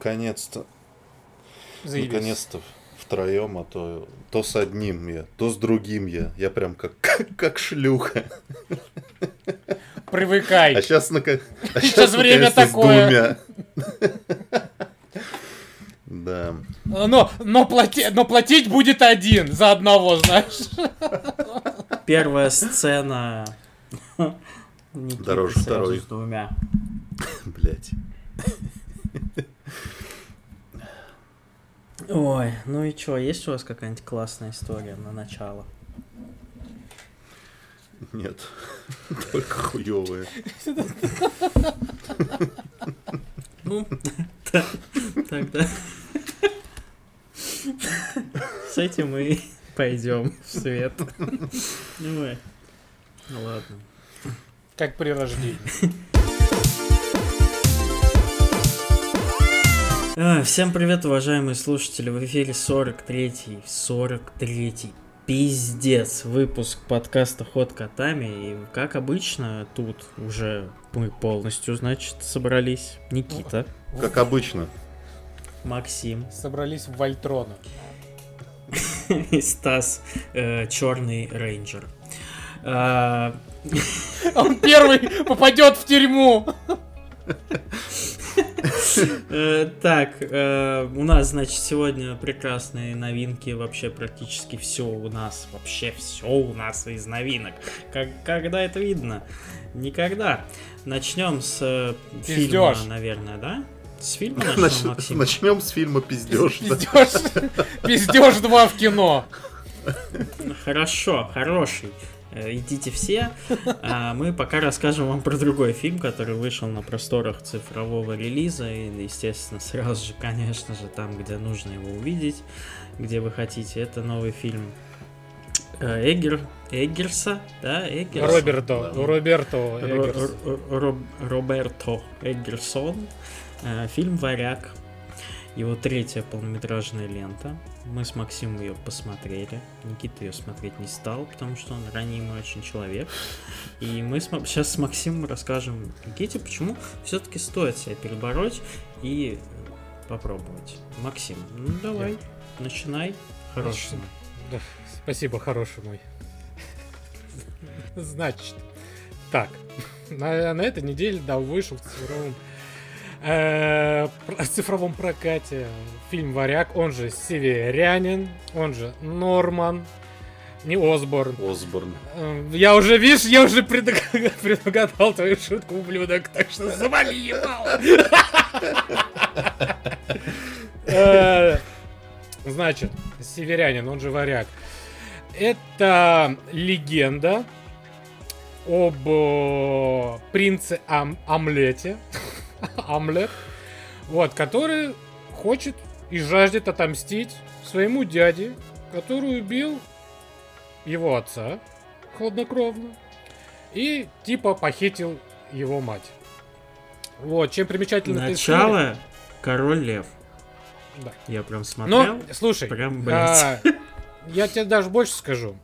наконец-то. Заебись. Наконец-то втроем, а то, то с одним я, то с другим я. Я прям как, как шлюха. Привыкай. А сейчас, нака... а Сейчас время такое. Да. Но, но, плати, но платить будет один за одного, знаешь. Первая сцена. Дороже второй. с двумя. Блять. Ой, ну и чё, есть у вас какая-нибудь классная история на начало? Нет. Только хуевые. Ну, тогда с этим мы пойдем в свет. Ну ладно. Как при рождении. Всем привет, уважаемые слушатели. В эфире 43-й, 43-й, пиздец, выпуск подкаста «Ход котами». И, как обычно, тут уже мы полностью, значит, собрались. Никита, Как обычно. Максим Собрались в Вольтрона. и Стас, Черный Рейнджер. А, Он первый попадет в тюрьму. Э, Так, э, у нас, значит, сегодня прекрасные новинки, вообще практически все у нас, вообще все у нас из новинок. Когда это видно? Никогда. Начнем с э, фильма, наверное, да? С фильма Нач- начнем, Максим? Начнем с фильма Пиздеж. Пиздеж. Пиздеж 2 в кино. Хорошо, хороший. Э, Идите все. А мы пока расскажем вам про другой фильм, который вышел на просторах цифрового релиза. И, естественно, сразу же, конечно же, там, где нужно его увидеть, где вы хотите. Это новый фильм Эггер, Эггерса, да, Эггерса. Роберто. Роберто. Ро- Эггерс. Ро- Ро- Роберто Эггерсон. Э, Фильм «Варяг». Его третья полнометражная лента. Мы с Максимом ее посмотрели. Никита ее смотреть не стал, потому что он ранимый очень человек. И мы сейчас с Максимом расскажем Никите, почему все-таки стоит себя перебороть и попробовать. Максим, ну давай, начинай. Хорошему. Да, Спасибо, хороший мой. Значит, так, на, на этой неделе, да, вышел в цифровом, в цифровом прокате фильм «Варяг», он же «Северянин», он же «Норман», не Осборн. Осборн. Э, Я уже, видишь, я уже предуг- предугадал твою шутку, ублюдок, так что завали ебало. Э, Значит, северянин, он же варяг. Это легенда об э, принце Ам- Амлете. Амлет. Вот, который хочет и жаждет отомстить своему дяде, который убил его отца хладнокровно и типа похитил его мать. Вот, чем история- Начало Король Лев. Да. Я прям смотрел. Ну, слушай, Прям, блядь. а, я тебе даже больше скажу.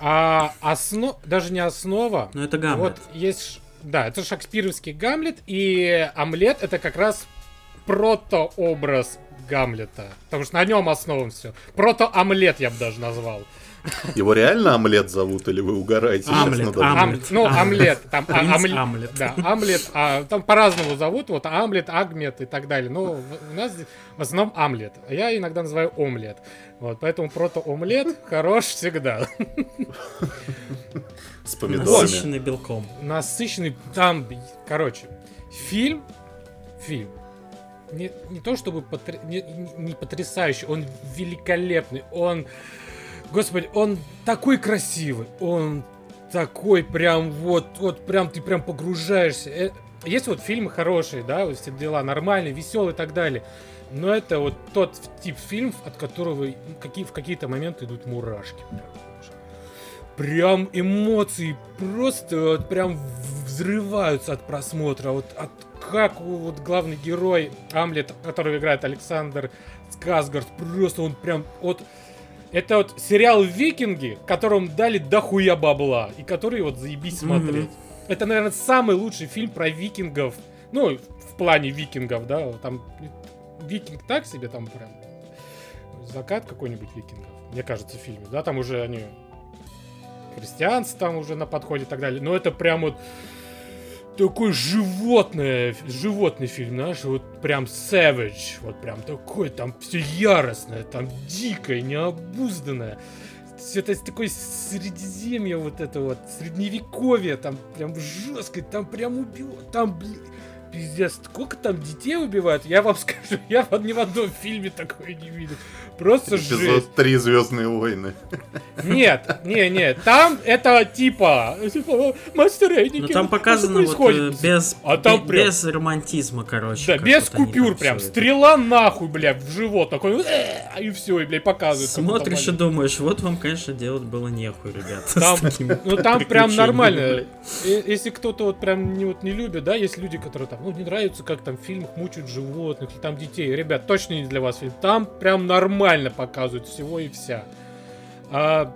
А, осно... Даже не основа. Ну это Гамлет. Вот есть... Да, это шекспировский Гамлет, и Омлет это как раз протообраз Гамлета. Потому что на нем основан все. Прото-омлет я бы даже назвал. Его реально омлет зовут или вы угораете сейчас Омлет, надо мной? Омлет. Ам- Ну, Омлет. омлет. Там, а, Принц омле- Амлет. Да, Амлет. а, там по-разному зовут. Вот Амлет, Агмет и так далее. Но у нас в основном Амлет. А Я иногда называю омлет. Вот, поэтому прото-омлет хорош всегда. С помидорами. Насыщенный белком. Насыщенный там, короче, фильм, фильм. Не, не то чтобы потр- не, не потрясающий, он великолепный, он, господи, он такой красивый, он такой прям вот, вот прям ты прям погружаешься. Э, Есть вот фильмы хорошие, да, вот все дела нормальные, веселые и так далее. Но это вот тот тип фильмов, от которого какие, в какие-то моменты идут мурашки. Прям, прям эмоции просто вот прям взрываются от просмотра. Вот от как вот главный герой Амлет, которого играет Александр Сказгард, просто он прям вот это вот сериал Викинги, которому дали дохуя бабла, и который вот заебись смотреть. Это, наверное, самый лучший фильм про викингов Ну, в плане викингов, да, там викинг так себе, там прям закат какой-нибудь викингов, мне кажется, в фильме, да, там уже они христианство там уже на подходе и так далее, но это прям вот такой животное, животный фильм, знаешь, вот прям savage, вот прям такой, там все яростное, там дикое, необузданное. Все это такое средиземье вот это вот, средневековье, там прям жестко, там прям убил, там, блин, пиздец, сколько там детей убивают, я вам скажу, я ни в одном фильме такое не видел. Просто Эпизод жесть. 3 Звездные войны. Нет, не, не, там это типа, типа мастерейники. Ну там показано вот э, происходит? без, А там прям- без романтизма, короче. Да, без вот купюр прям. Стрела нахуй, бля, в живот такой. «Э», И все, и, как будто Смотришь и думаешь, вот вам, конечно, делать было нехуй, ребят. Там, ну там прям нормально. Э, Если кто-то вот прям не, вот, не любит, да, есть люди, которые там, ну, не нравится, как там в фильмах мучают животных, или там детей. Ребят, точно не для вас фильм. Там прям нормально показывают всего и вся. А,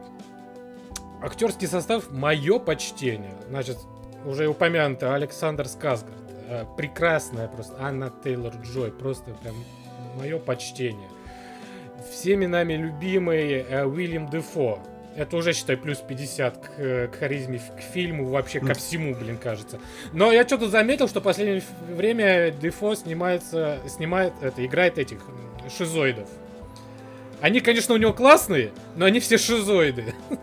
актерский состав, мое почтение. Значит, уже упомянутый Александр Сказгард. э, Прекрасная просто. Анна Тейлор Джой. Просто прям мое почтение. Всеми нами любимый э, Уильям Дефо. Это уже, считай, плюс 50 к, э, к харизме, к фильму, вообще ко всему, блин, кажется. Но я что-то заметил, что в последнее время Дефо снимается, снимает, это, играет этих шизоидов. Они, конечно, у него классные, но они все шизоиды.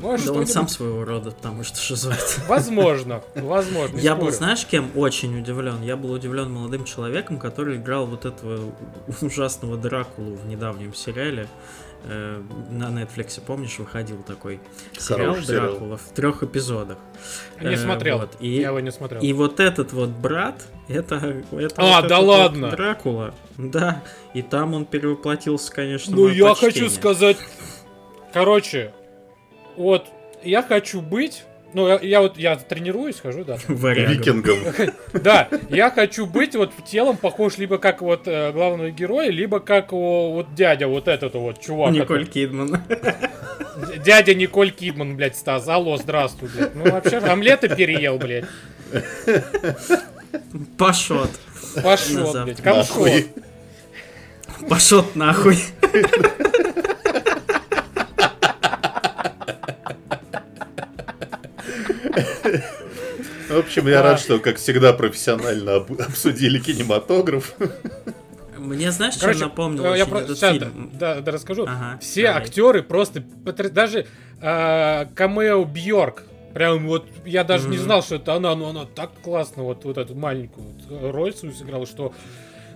Может, Да он сам своего рода, потому что шизоид. Возможно, возможно. Я был, знаешь, кем очень удивлен? Я был удивлен молодым человеком, который играл вот этого ужасного Дракулу в недавнем сериале. Э, На Netflix, помнишь, выходил такой сериал Хороший сериал. Дракула в трех эпизодах. Не Э, смотрел. вот, и- Я его не смотрел. И вот этот вот брат, это, это А, вот да этот вот ладно? Дракула. Да, и там он перевоплотился, конечно, Ну, я почтение. хочу сказать... Короче, вот я хочу быть... Ну, я, я вот я тренируюсь, хожу, да. Викингом. Да, я хочу быть вот телом похож либо как вот э, главного героя, либо как вот дядя, вот этот вот чувак. Николь Кидман. Дядя Николь Кидман, блядь, Стас. Алло, здравствуй, блядь. Ну, вообще, омлета переел, блядь. Пашот. Назад. блядь, камшот. Пашот нахуй. В общем, я рад, что, как всегда, профессионально об- обсудили кинематограф. Мне знаешь, чем Короче, напомнил э, я очень про- этот щас, фильм? Да, да, да, расскажу. Ага, Все давай. актеры просто даже э, камео Бьорк. Прям вот я даже не Мгм. знал, что это она, но она так классно вот, вот эту маленькую вот роль свою сыграла, что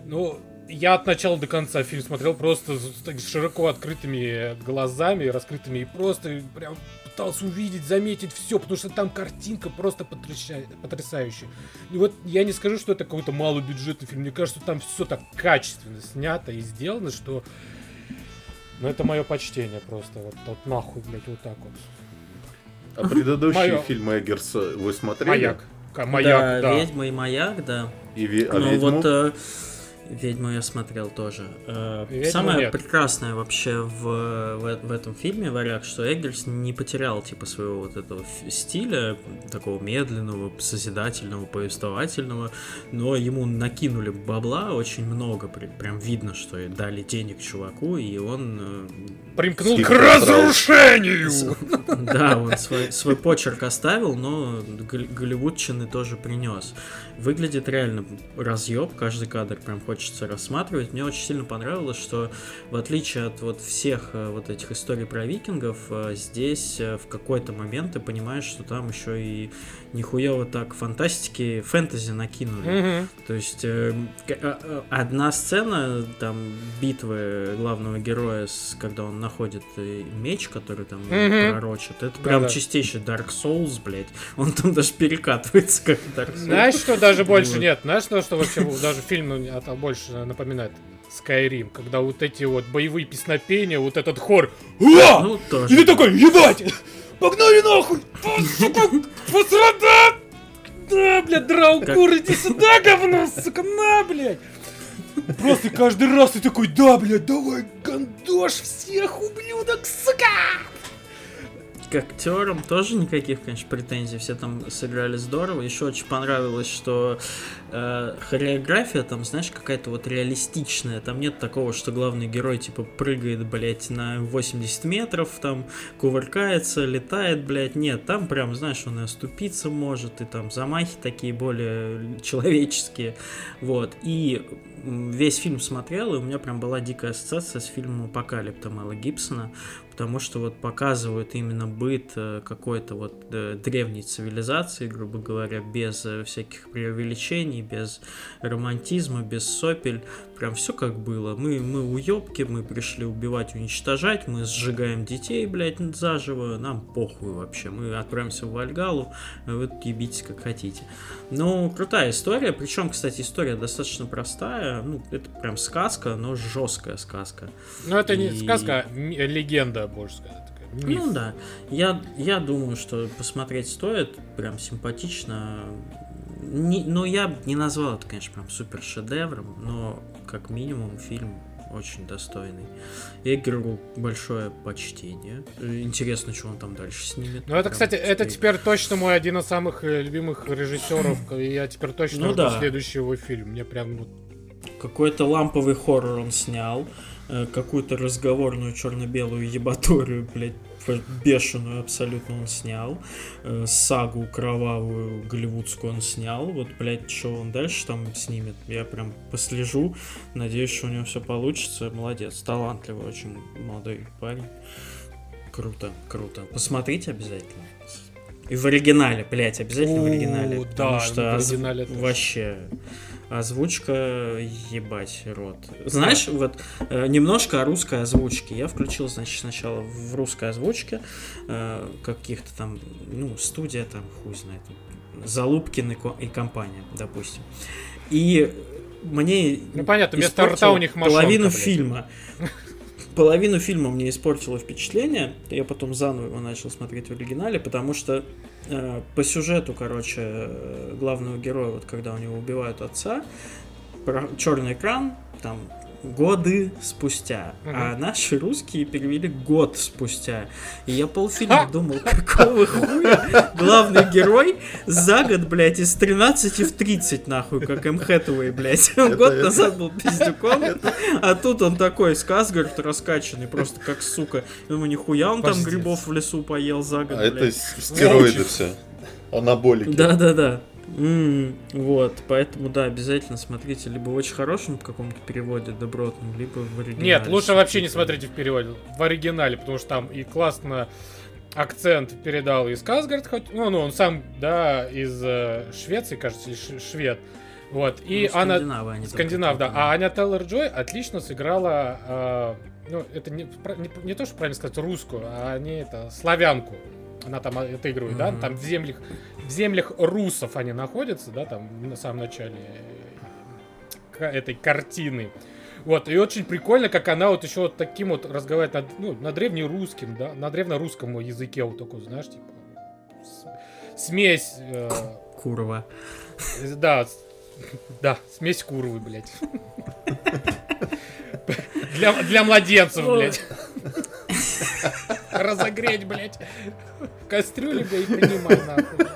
ну я от начала до конца фильм смотрел просто с, так широко открытыми глазами, раскрытыми и просто прям пытался увидеть, заметить все, потому что там картинка просто потряща- потрясающая. И вот я не скажу, что это какой-то малобюджетный фильм, мне кажется, там все так качественно снято и сделано, что ну это мое почтение просто, вот, вот нахуй, блядь, вот так вот. А предыдущие фильмы Эггерса вы смотрели? Маяк. Маяк, да. Ведьма и маяк, да. И ви- а ну «Ведьму»? вот э, Ведьму я смотрел тоже. Э, Ведьму Самое нет. прекрасное вообще в, в, в этом фильме «Варяг», что Эггерс не потерял типа своего вот этого стиля, такого медленного, созидательного, повествовательного, но ему накинули бабла очень много, при- прям видно, что и дали денег чуваку, и он э, Примкнул к разрушению! Да, он свой, свой почерк оставил, но гол- голливудчины тоже принес. Выглядит реально разъеб, каждый кадр прям хочется рассматривать. Мне очень сильно понравилось, что в отличие от вот всех э, вот этих историй про викингов, э, здесь э, в какой-то момент ты понимаешь, что там еще и нихуево так фантастики, фэнтези накинули. Мгм. То есть а- а- одна сцена там битвы главного героя, с, когда он находит меч, который там Мгм. пророчит, это прям Да-да. чистейший Dark Souls, блядь. Он там даже перекатывается как Dark Souls. Знаешь, что даже больше нет? Знаешь, что, вообще даже фильм ну, это больше напоминает? Skyrim, когда вот эти вот боевые песнопения, вот этот хор. «Уа!» Ну, И тоже. ты такой, ебать! Погнали нахуй! Сука, посрада! Да, блядь, Драукур, иди сюда, говно, сука, на, блядь! Просто каждый раз ты такой, да, блядь, давай, гандош всех, ублюдок, сука! К актерам тоже никаких, конечно, претензий. Все там сыграли здорово. Еще очень понравилось, что э, хореография там, знаешь, какая-то вот реалистичная. Там нет такого, что главный герой, типа, прыгает, блядь, на 80 метров, там, кувыркается, летает, блядь. Нет, там прям, знаешь, он и оступиться может, и там замахи такие более человеческие. Вот. И весь фильм смотрел, и у меня прям была дикая ассоциация с фильмом «Апокалипта» Мэла Гибсона, потому что вот показывают именно быт э, какой-то вот э, древней цивилизации, грубо говоря, без э, всяких преувеличений, без романтизма, без сопель, прям все как было. Мы, мы уебки, мы пришли убивать, уничтожать, мы сжигаем детей, блядь, заживо, нам похуй вообще, мы отправимся в Вальгалу, вы тут ебитесь как хотите. Ну, крутая история, причем, кстати, история достаточно простая, ну, это прям сказка, но жесткая сказка. Ну, это И... не сказка, а легенда, больше сказать. Миф. Ну да, я, я думаю, что посмотреть стоит, прям симпатично. Не, но я не назвал это, конечно, прям супер шедевром, но как минимум фильм очень достойный. Эггеру большое почтение. Интересно, что он там дальше снимет. Ну, это, кстати, теперь... это теперь точно мой один из самых э, любимых режиссеров. И я теперь точно ну, жду да. следующий его фильм. Мне прям вот... Какой-то ламповый хоррор он снял. Э, какую-то разговорную черно-белую ебаторию, блядь, бешеную абсолютно он снял. Э, сагу кровавую голливудскую он снял. Вот, блядь, что он дальше там снимет, я прям послежу. Надеюсь, что у него все получится. Молодец, талантливый очень молодой парень. Круто, круто. Посмотрите обязательно. И в оригинале, блядь, обязательно в оригинале. Да, потому что в оригинале вообще озвучка, ебать, рот. Знаешь, вот э, немножко о русской озвучке. Я включил, значит, сначала в русской озвучке э, каких-то там, ну, студия там, хуй знает, Залупкин и, и компания, допустим. И мне ну понятно, вместо рта у них машонка, половину блядь. фильма. Половину фильма мне испортило впечатление. Я потом заново его начал смотреть в оригинале, потому что Э, по сюжету, короче, э, главного героя, вот когда у него убивают отца, черный экран, там годы спустя. Угу. А наши русские перевели год спустя. И я полфильма думал, какого хуя главный герой за год, блядь, из 13 в 30, нахуй, как М. Хэтэуэй, блядь. Он год назад был пиздюком, а тут он такой, Сказгард раскачанный, просто как сука. Думаю, нихуя он там грибов в лесу поел за год, А это стероиды все. Анаболики. Да-да-да. Mm, вот, поэтому, да, обязательно смотрите либо в очень хорошем каком-то переводе добротном, либо в оригинале. Нет, лучше вообще не смотрите в переводе, в оригинале, потому что там и классно акцент передал из Сказгард, хоть, ну, ну, он сам, да, из э, Швеции, кажется, или швед. Вот, и ну, она... Они Скандинав, да. А Аня Теллер-Джой отлично сыграла, э, ну, это не, не, не то, что правильно сказать, русскую, а не это, славянку. Она там отыгрывает, mm-hmm. да, там в землях в землях русов они находятся, да, там на самом начале э, этой картины. Вот, и очень прикольно, как она вот еще вот таким вот разговаривает на, ну, на древнерусском, да, на древнерусском языке вот такой, знаешь, типа, смесь... Э, Курва. Да, да, смесь курвы, блядь. Для, для младенцев, блядь. Разогреть, блядь. Кастрюлю, блядь, и принимай, нахуй.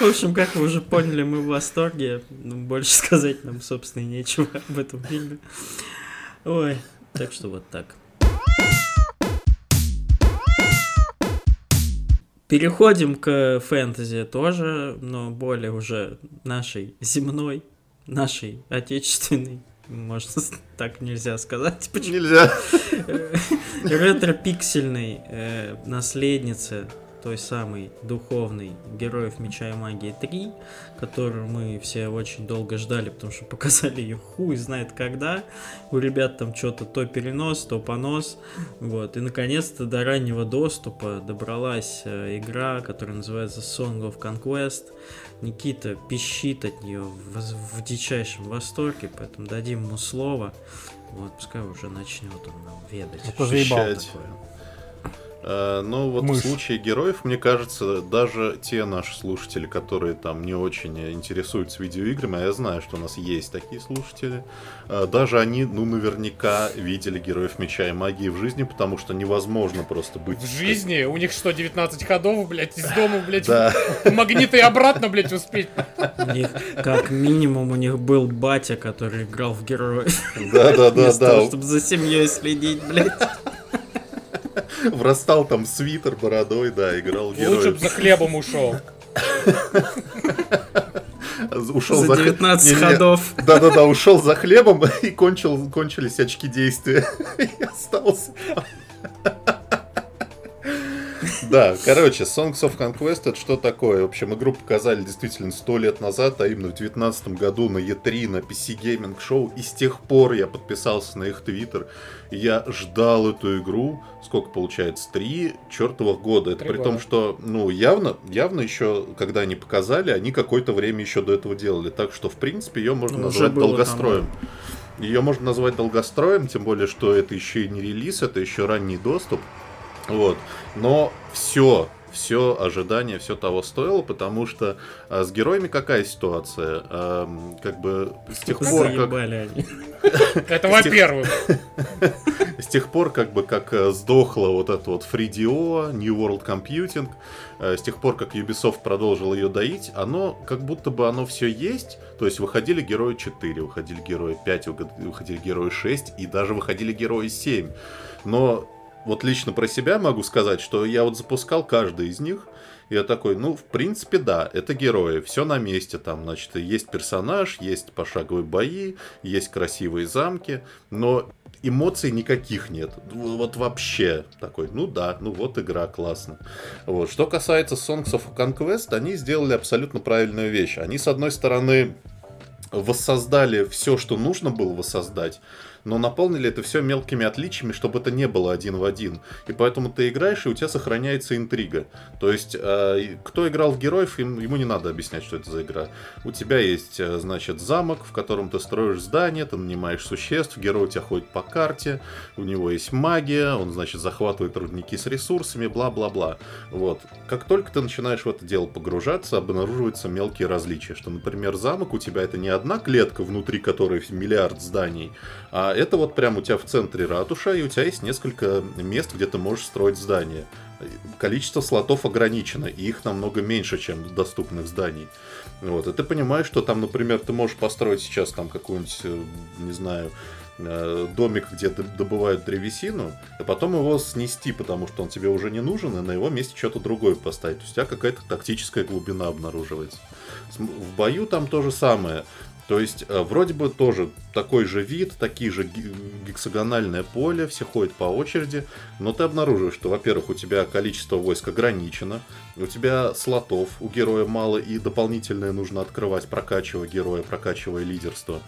В общем, как вы уже поняли, мы в восторге. Ну, больше сказать нам, собственно, нечего об этом фильме. Ой, так что вот так. Переходим к фэнтези тоже, но более уже нашей земной, нашей отечественной. Можно так нельзя сказать. Почему? Нельзя. Ретро-пиксельной э, наследницы той самой духовной Героев Меча и Магии 3, которую мы все очень долго ждали, потому что показали ее хуй знает когда. У ребят там что-то то перенос, то понос. Вот. И наконец-то до раннего доступа добралась э, игра, которая называется Song of Conquest. Никита пищит от нее в, в дичайшем восторге, поэтому дадим ему слово. Вот, пускай уже начнет он нам ведать. Это заебал такое. Э, Но вот Мышь. в случае героев, мне кажется, даже те наши слушатели, которые там не очень интересуются видеоиграми, а я знаю, что у нас есть такие слушатели, э, даже они, ну, наверняка видели героев меча и магии в жизни, потому что невозможно просто быть... В жизни у них что, 19 ходов, блядь, из дома, блядь, Да. магниты и обратно, блядь, успеть. У них, как минимум, у них был батя, который играл в героев. Да-да-да, да. чтобы за семьей следить, блядь. Врастал там свитер бородой, да, играл в Лучше бы за хлебом ушел. Ушел За хле- 19 Не-не-не. ходов. Да-да-да, ушел за хлебом и кончил, кончились очки действия. И остался. Да, короче, Songs of Conquest это что такое? В общем, игру показали действительно сто лет назад, а именно в 2019 году на E3, на PC Gaming Show. И с тех пор я подписался на их твиттер. Я ждал эту игру, сколько получается, три чертовых года. Это Три при года. том, что, ну, явно, явно еще, когда они показали, они какое-то время еще до этого делали. Так что, в принципе, ее можно Ну, назвать долгостроем. Ее можно назвать долгостроем, тем более, что это еще и не релиз, это еще ранний доступ. Вот. Но все, все ожидание, все того стоило, потому что а, с героями какая ситуация? Ам, как бы с тех пор, как. Это во-первых. с тех пор, как бы, как э, сдохла вот эта вот FreeDO, New World Computing, э, с тех пор, как Ubisoft продолжил ее доить, оно, как будто бы оно все есть, то есть выходили герои 4, выходили герои 5, выгод- выходили герои 6 и даже выходили герои 7. Но вот лично про себя могу сказать, что я вот запускал каждый из них, и я такой, ну, в принципе, да, это герои, все на месте, там, значит, есть персонаж, есть пошаговые бои, есть красивые замки, но эмоций никаких нет. Вот вообще такой, ну да, ну вот игра, классно. Вот. Что касается Songs of Conquest, они сделали абсолютно правильную вещь. Они, с одной стороны, воссоздали все, что нужно было воссоздать, но наполнили это все мелкими отличиями, чтобы это не было один в один. И поэтому ты играешь, и у тебя сохраняется интрига. То есть, э, кто играл в героев, им- ему не надо объяснять, что это за игра. У тебя есть, э, значит, замок, в котором ты строишь здание, ты нанимаешь существ, герой у тебя ходит по карте, у него есть магия, он, значит, захватывает рудники с ресурсами, бла-бла-бла. Вот. Как только ты начинаешь в это дело погружаться, обнаруживаются мелкие различия, что, например, замок у тебя это не одна клетка, внутри которой миллиард зданий, а это вот прям у тебя в центре ратуша, и у тебя есть несколько мест, где ты можешь строить здание. Количество слотов ограничено, и их намного меньше, чем доступных зданий. Вот, и ты понимаешь, что там, например, ты можешь построить сейчас там какой-нибудь, э, не знаю, э, домик, где добывают древесину, и потом его снести, потому что он тебе уже не нужен, и на его месте что-то другое поставить. То есть у тебя какая-то тактическая глубина обнаруживается. В бою там то же самое. То есть, э, вроде бы тоже такой же вид, такие же гексагональное поле, все ходят по очереди, но ты обнаруживаешь, что, во-первых, у тебя количество войск ограничено, у тебя слотов у героя мало, и дополнительное нужно открывать, прокачивая героя, прокачивая лидерство.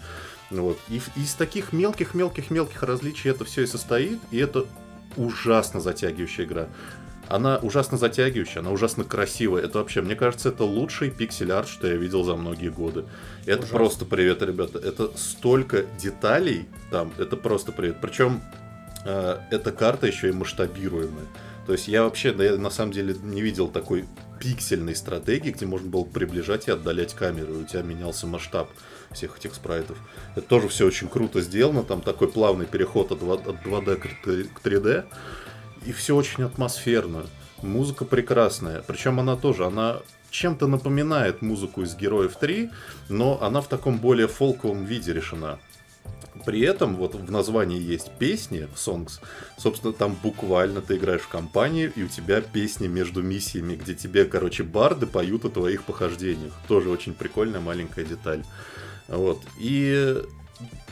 Вот. И из таких мелких-мелких-мелких различий это все и состоит, и это ужасно затягивающая игра. Она ужасно затягивающая, она ужасно красивая. Это вообще, мне кажется, это лучший пиксель-арт, что я видел за многие годы. Это Ужасно. просто привет, ребята. Это столько деталей там, это просто привет. Причем э, эта карта еще и масштабируемая. То есть я вообще, да, я на самом деле не видел такой пиксельной стратегии, где можно было приближать и отдалять камеру, и у тебя менялся масштаб всех этих спрайтов. Это тоже все очень круто сделано, там такой плавный переход от 2, от 2D к 3 к 3D, и все очень атмосферно. Музыка прекрасная, причем она тоже, она чем-то напоминает музыку из Героев 3, но она в таком более фолковом виде решена. При этом вот в названии есть песни, songs. Собственно, там буквально ты играешь в компании, и у тебя песни между миссиями, где тебе, короче, барды поют о твоих похождениях. Тоже очень прикольная маленькая деталь. Вот. И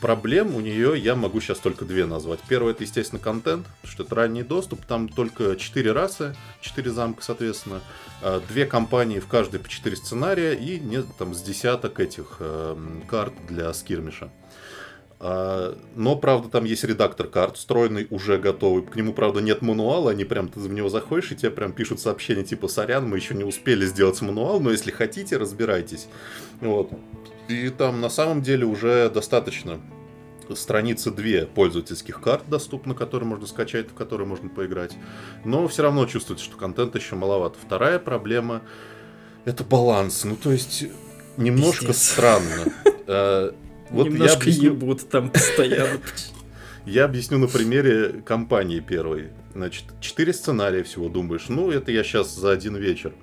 проблем у нее я могу сейчас только две назвать. Первое это, естественно, контент, что это ранний доступ. Там только четыре расы, четыре замка, соответственно. А, Две компании в каждой по четыре сценария и не, там с десяток этих эм, карт для скирмиша. А, Но, правда, там есть редактор карт, встроенный, уже готовый. К нему, правда, нет мануала, они прям, ты в него заходишь, и тебе прям пишут сообщение типа «Сорян, мы еще не успели сделать мануал, но если хотите, разбирайтесь». Вот. И там на самом деле уже достаточно страницы две пользовательских карт доступны, которые можно скачать, в которые можно поиграть. Но все равно чувствуется, что контента еще маловато. Вторая проблема — это баланс. Ну, то есть, немножко Пиздец. странно. Э, Вот я Немножко объясню, ебут там постоянно. я объясню на примере компании первой. Значит, четыре сценария всего думаешь. Ну, это я сейчас за один вечер.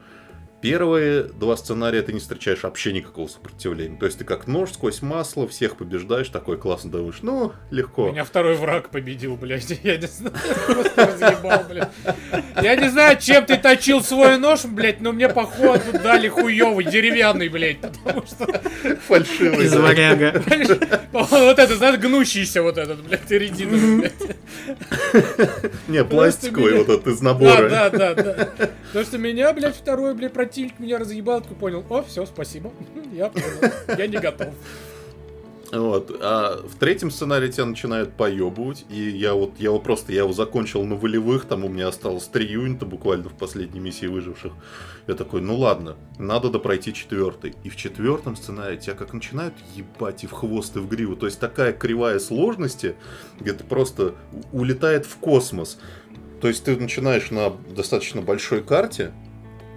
Первые два сценария ты не встречаешь вообще никакого сопротивления. То есть ты как нож сквозь масло, всех побеждаешь, такой классно думаешь, ну, легко. Меня второй враг победил, блядь. Я не знаю, просто разъебал, блядь. Я не знаю, чем ты точил свой нож, блядь, но мне походу дали хуёвый, деревянный, блядь. Потому что, Фальшивый. Из варяга. вот это, знаешь, гнущийся вот этот, блядь, резиновый, блядь. Не, пластиковый вот этот из набора. да, да, да. Потому что меня, блядь, второй, блядь, противник меня разъебал, такой понял, о, все, спасибо, я понял, я не готов. Вот. А в третьем сценарии тебя начинают поебывать. И я вот, я его просто, я его закончил на волевых, там у меня осталось три юнита буквально в последней миссии выживших. Я такой, ну ладно, надо допройти четвертый. И в четвертом сценарии тебя как начинают ебать и в хвост, и в гриву. То есть такая кривая сложности, где ты просто улетает в космос. То есть ты начинаешь на достаточно большой карте,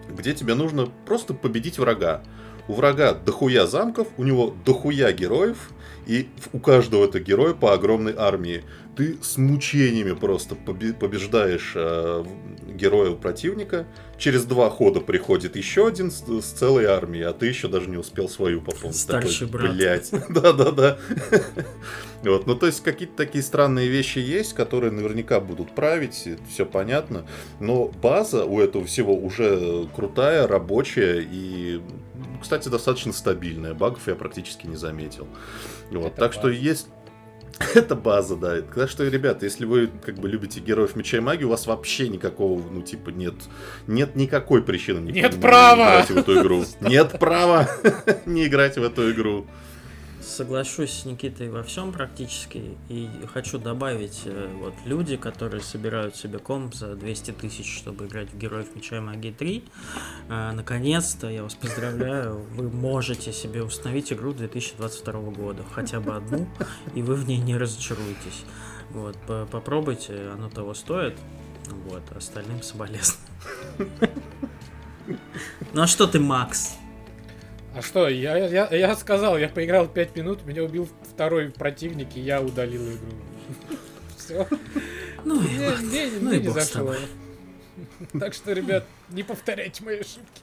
где тебе нужно просто победить врага. У врага дохуя замков, у него дохуя героев, и у каждого этого героя по огромной армии. Ты с мучениями просто побе- побеждаешь э, героя противника. Через два хода приходит еще один с, с целой армией, а ты еще даже не успел свою пополнить. Старший Такой, брат. Блять. Да-да-да. Вот, ну то есть какие-то такие странные вещи есть, которые наверняка будут править, все понятно. Но база у этого всего уже крутая, рабочая и, кстати, достаточно стабильная. Багов я практически не заметил. Вот, Это так что есть это база, да. Так что, ребята, если вы как бы любите героев меча и магии, у вас вообще никакого, ну, типа, нет, нет никакой причины не, Нет не права! играть в эту игру. Нет права не играть в эту игру. Соглашусь с Никитой во всем практически. И хочу добавить, э, вот люди, которые собирают себе комп за 200 тысяч, чтобы играть в Героев Меча и Магии 3, э, наконец-то, я вас поздравляю, вы можете себе установить игру 2022 года, хотя бы одну, и вы в ней не разочаруетесь. Вот, по- попробуйте, оно того стоит. Вот, остальным соболезную. Ну а что ты, Макс? А что, я, я, я сказал, я поиграл 5 минут, меня убил второй противник, и я удалил игру. Все. Ну и Мне, ладно. мне- Ну мне и не бог зашло. Так что, ребят, не повторяйте мои ошибки.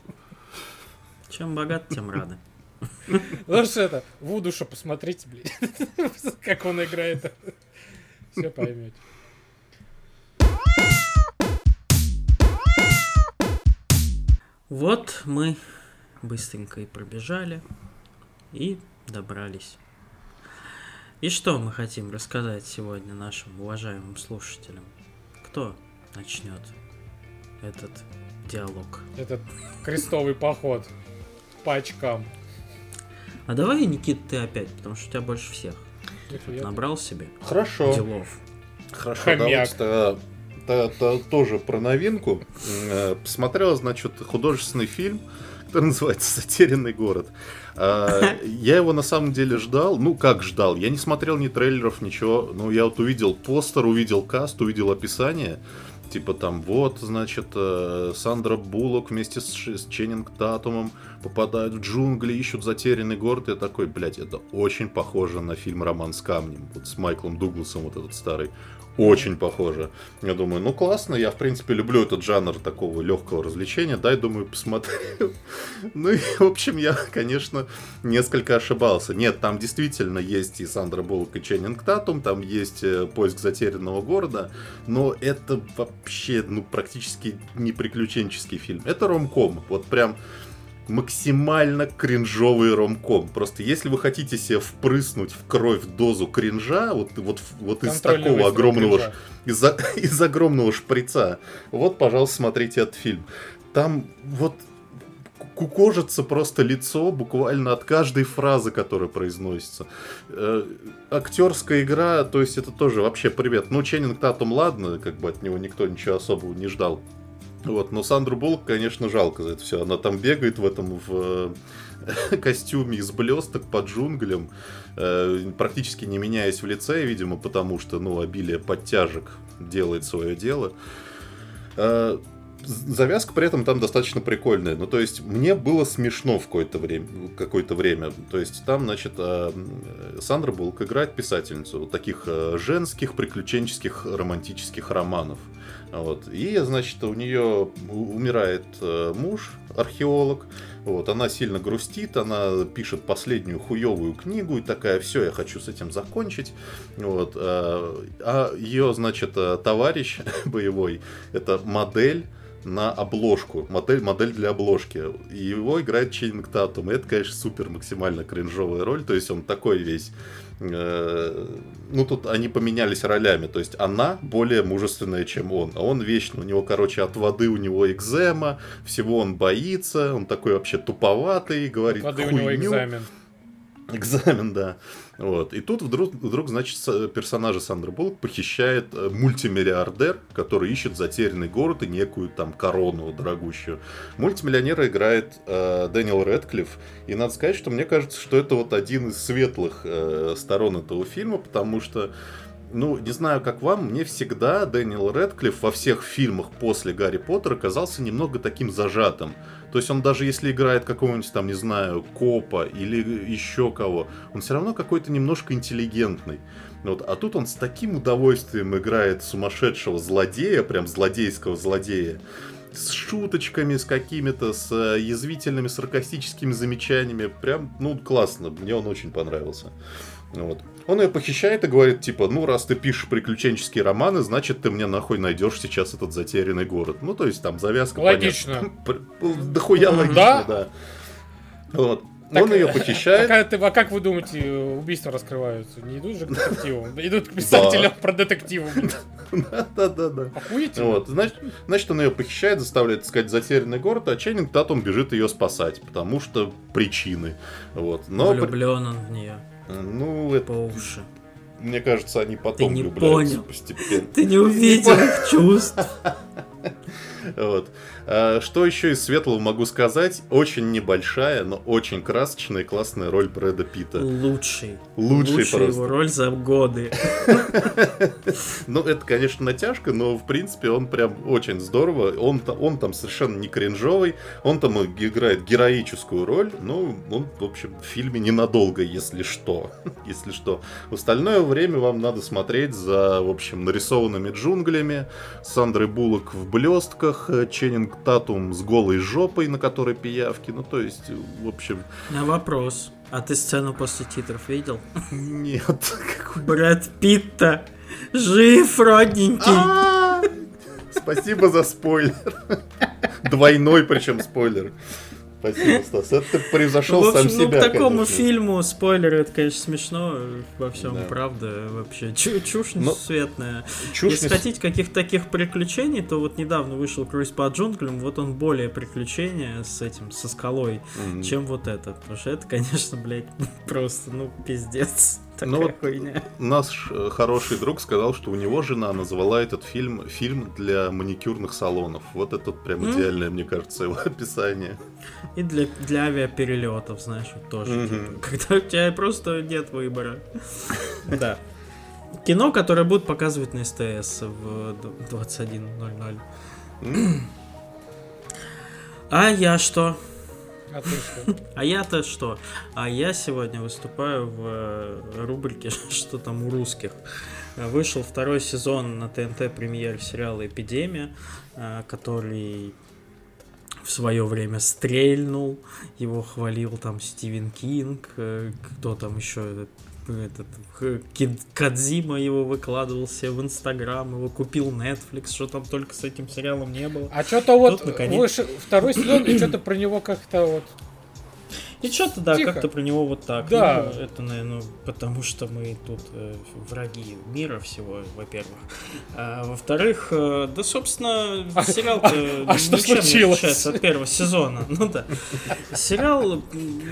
Чем богат, тем рады. Лучше это, Вудуша посмотрите, блядь. Как он играет. Все поймете. Вот мы быстренько и пробежали и добрались. И что мы хотим рассказать сегодня нашим уважаемым слушателям? Кто начнет этот диалог? Этот крестовый поход по очкам. А давай, Никит, ты опять, потому что у тебя больше всех. Набрал себе Хорошо. делов. Хорошо, Хомяк. давайте тогда- тогда- тогда тоже про новинку. Э, Посмотрел, значит, художественный фильм, который называется «Затерянный город». А, Я его на самом деле ждал. Ну, как ждал? Я не смотрел ни трейлеров, ничего. Ну, я вот увидел постер, увидел каст, увидел описание. Типа там, вот, значит, э, Сандра Буллок вместе с, с Ченнинг Татумом попадают в джунгли, ищут затерянный город. Я такой, блядь, это очень похоже на фильм «Роман с камнем». Вот с Майклом Дугласом, вот этот старый. Очень похоже. Я думаю, ну классно, я в принципе люблю этот жанр такого легкого развлечения, дай, думаю, посмотрю. Ну и, в общем, я, конечно, несколько ошибался. Нет, там действительно есть и Сандра Буллок, и Ченнинг Татум, там есть э, поиск затерянного города, но это вообще, ну, практически не приключенческий фильм. Это ромком, вот прям максимально кринжовый ромком. Просто если вы хотите себе впрыснуть в кровь дозу кринжа, вот, вот, вот из такого огромного, кринжа. ш- из, из огромного шприца, вот, пожалуйста, смотрите этот фильм. Там вот кукожится просто лицо буквально от каждой фразы, которая произносится. Э, актерская игра, то есть это тоже вообще привет. Ну, Ченнинг Татум, ладно, как бы от него никто ничего особого не ждал. Вот, но Сандру Буллок, конечно, жалко за это все. Она там бегает в этом, в, костюме из блесток под джунглям, э, практически не меняясь в лице, видимо, потому что, ну, обилие подтяжек делает свое дело. Э, завязка при этом там достаточно прикольная. Ну, то есть, мне было смешно в какое-то время. Какое-то время. То есть, там, значит, э, Сандра Булк играет писательницу вот таких э, женских приключенческих романтических романов. Вот. И, значит, у нее умирает э, муж, археолог. Вот, она сильно грустит, она пишет последнюю хуевую книгу и такая, все, я хочу с этим закончить. Вот, а, а ее, значит, товарищ боевой, это модель на обложку, модель, модель для обложки. И его играет Чейнинг Татум. И это, конечно, супер максимально кринжовая роль. То есть он такой весь Э, ну, тут они поменялись ролями. То есть она более мужественная, чем он. А он вечно. У него, короче, от воды у него экзема, всего он боится, он такой вообще туповатый, говорит От воды хуйню. у него экзамен. Экзамен, да. Вот. И тут вдруг, вдруг значит, персонажа Сандра Буллок похищает э, мультимиллиардер, который ищет затерянный город и некую там корону дорогущую. Мультимиллионера играет э, Дэниел Редклифф. И надо сказать, что мне кажется, что это вот один из светлых э, сторон этого фильма, потому что ну, не знаю, как вам, мне всегда Дэниел Редклифф во всех фильмах после Гарри Поттера казался немного таким зажатым. То есть он даже если играет какого-нибудь там, не знаю, копа или еще кого, он все равно какой-то немножко интеллигентный. Вот. А тут он с таким удовольствием играет сумасшедшего злодея, прям злодейского злодея, с шуточками, с какими-то, с э, язвительными, саркастическими замечаниями. Прям, ну, классно. Мне он очень понравился. Вот. Он ее похищает и говорит, типа, ну, раз ты пишешь приключенческие романы, значит, ты мне нахуй найдешь сейчас этот затерянный город. Ну, то есть там завязка... Логично. Да хуя логично, да. да. Вот. Так, он ее похищает. А, ты, а как вы думаете, убийства раскрываются? Не идут же к детективам, идут к писателям про детективов. Да-да-да. Вот, значит, значит, он ее похищает, заставляет искать затерянный город, а Ченнинг Татум бежит ее спасать, потому что причины. Вот. Но... Влюблен он в нее. Ну, это... По уши. Мне кажется, они потом Ты не влюбляются понял. постепенно. Ты не увидел их чувств. Вот. А, что еще из светлого могу сказать? Очень небольшая, но очень красочная и классная роль Брэда Питта. Лучший. Лучший просто. его роль за годы. Ну, это, конечно, натяжка, но, в принципе, он прям очень здорово. Он, он там совершенно не кринжовый. Он там играет героическую роль. Ну, он, в общем, в фильме ненадолго, если что. если что. В остальное время вам надо смотреть за, в общем, нарисованными джунглями. Сандрой Буллок в блестках. Ченнинг Татум с голой жопой, на которой пиявки. Ну, то есть, в общем... На вопрос. А ты сцену после титров видел? Нет. Брэд Питта жив, родненький. А! Спасибо за спойлер. Двойной причем спойлер. Спасибо, Стас. Это ты превзошел в общем, сам ну, себя. к такому конечно. фильму спойлеры, это, конечно, смешно. Во всем Да. правда. Вообще, чу- чушь Но- несусветная. Чушь Если не- хотите каких-то таких приключений, то вот недавно вышел Круиз по джунглям, вот он более приключения с этим, со скалой, М. чем вот это. Потому что это, конечно, блядь, просто, ну, пиздец. Такая Ну вот- хуйня. Наш э, хороший друг сказал, что у него жена назвала этот фильм фильм для маникюрных салонов. Вот это прям М. идеальное, мне кажется, его описание. И для, для авиаперелетов, знаешь, вот тоже. Мгм. типа, когда у тебя просто нет выбора. Да. Кино, которое будут показывать на СТС в д- 21.00. М, А я что? А? А я-то что? А я сегодня выступаю в э, рубрике «Что там у русских?». Э, Вышел второй сезон на ТНТ премьер сериала «Эпидемия», э, который в свое время стрельнул, его хвалил там Стивен Кинг, кто там еще этот Кадзима его выкладывал себе в Инстаграм, его купил Netflix, что там только с этим сериалом не было. А что-то вот наконец- второй сезон, и что-то про него как-то вот... И что-то, да, как-то про него вот так. Да. Ну, это, наверное, потому что мы тут э, враги мира всего, во-первых. А, во-вторых, э, да, собственно, А- сериал-то а- а ничем не случилось? отличается от первого сезона. Ну да. Сериал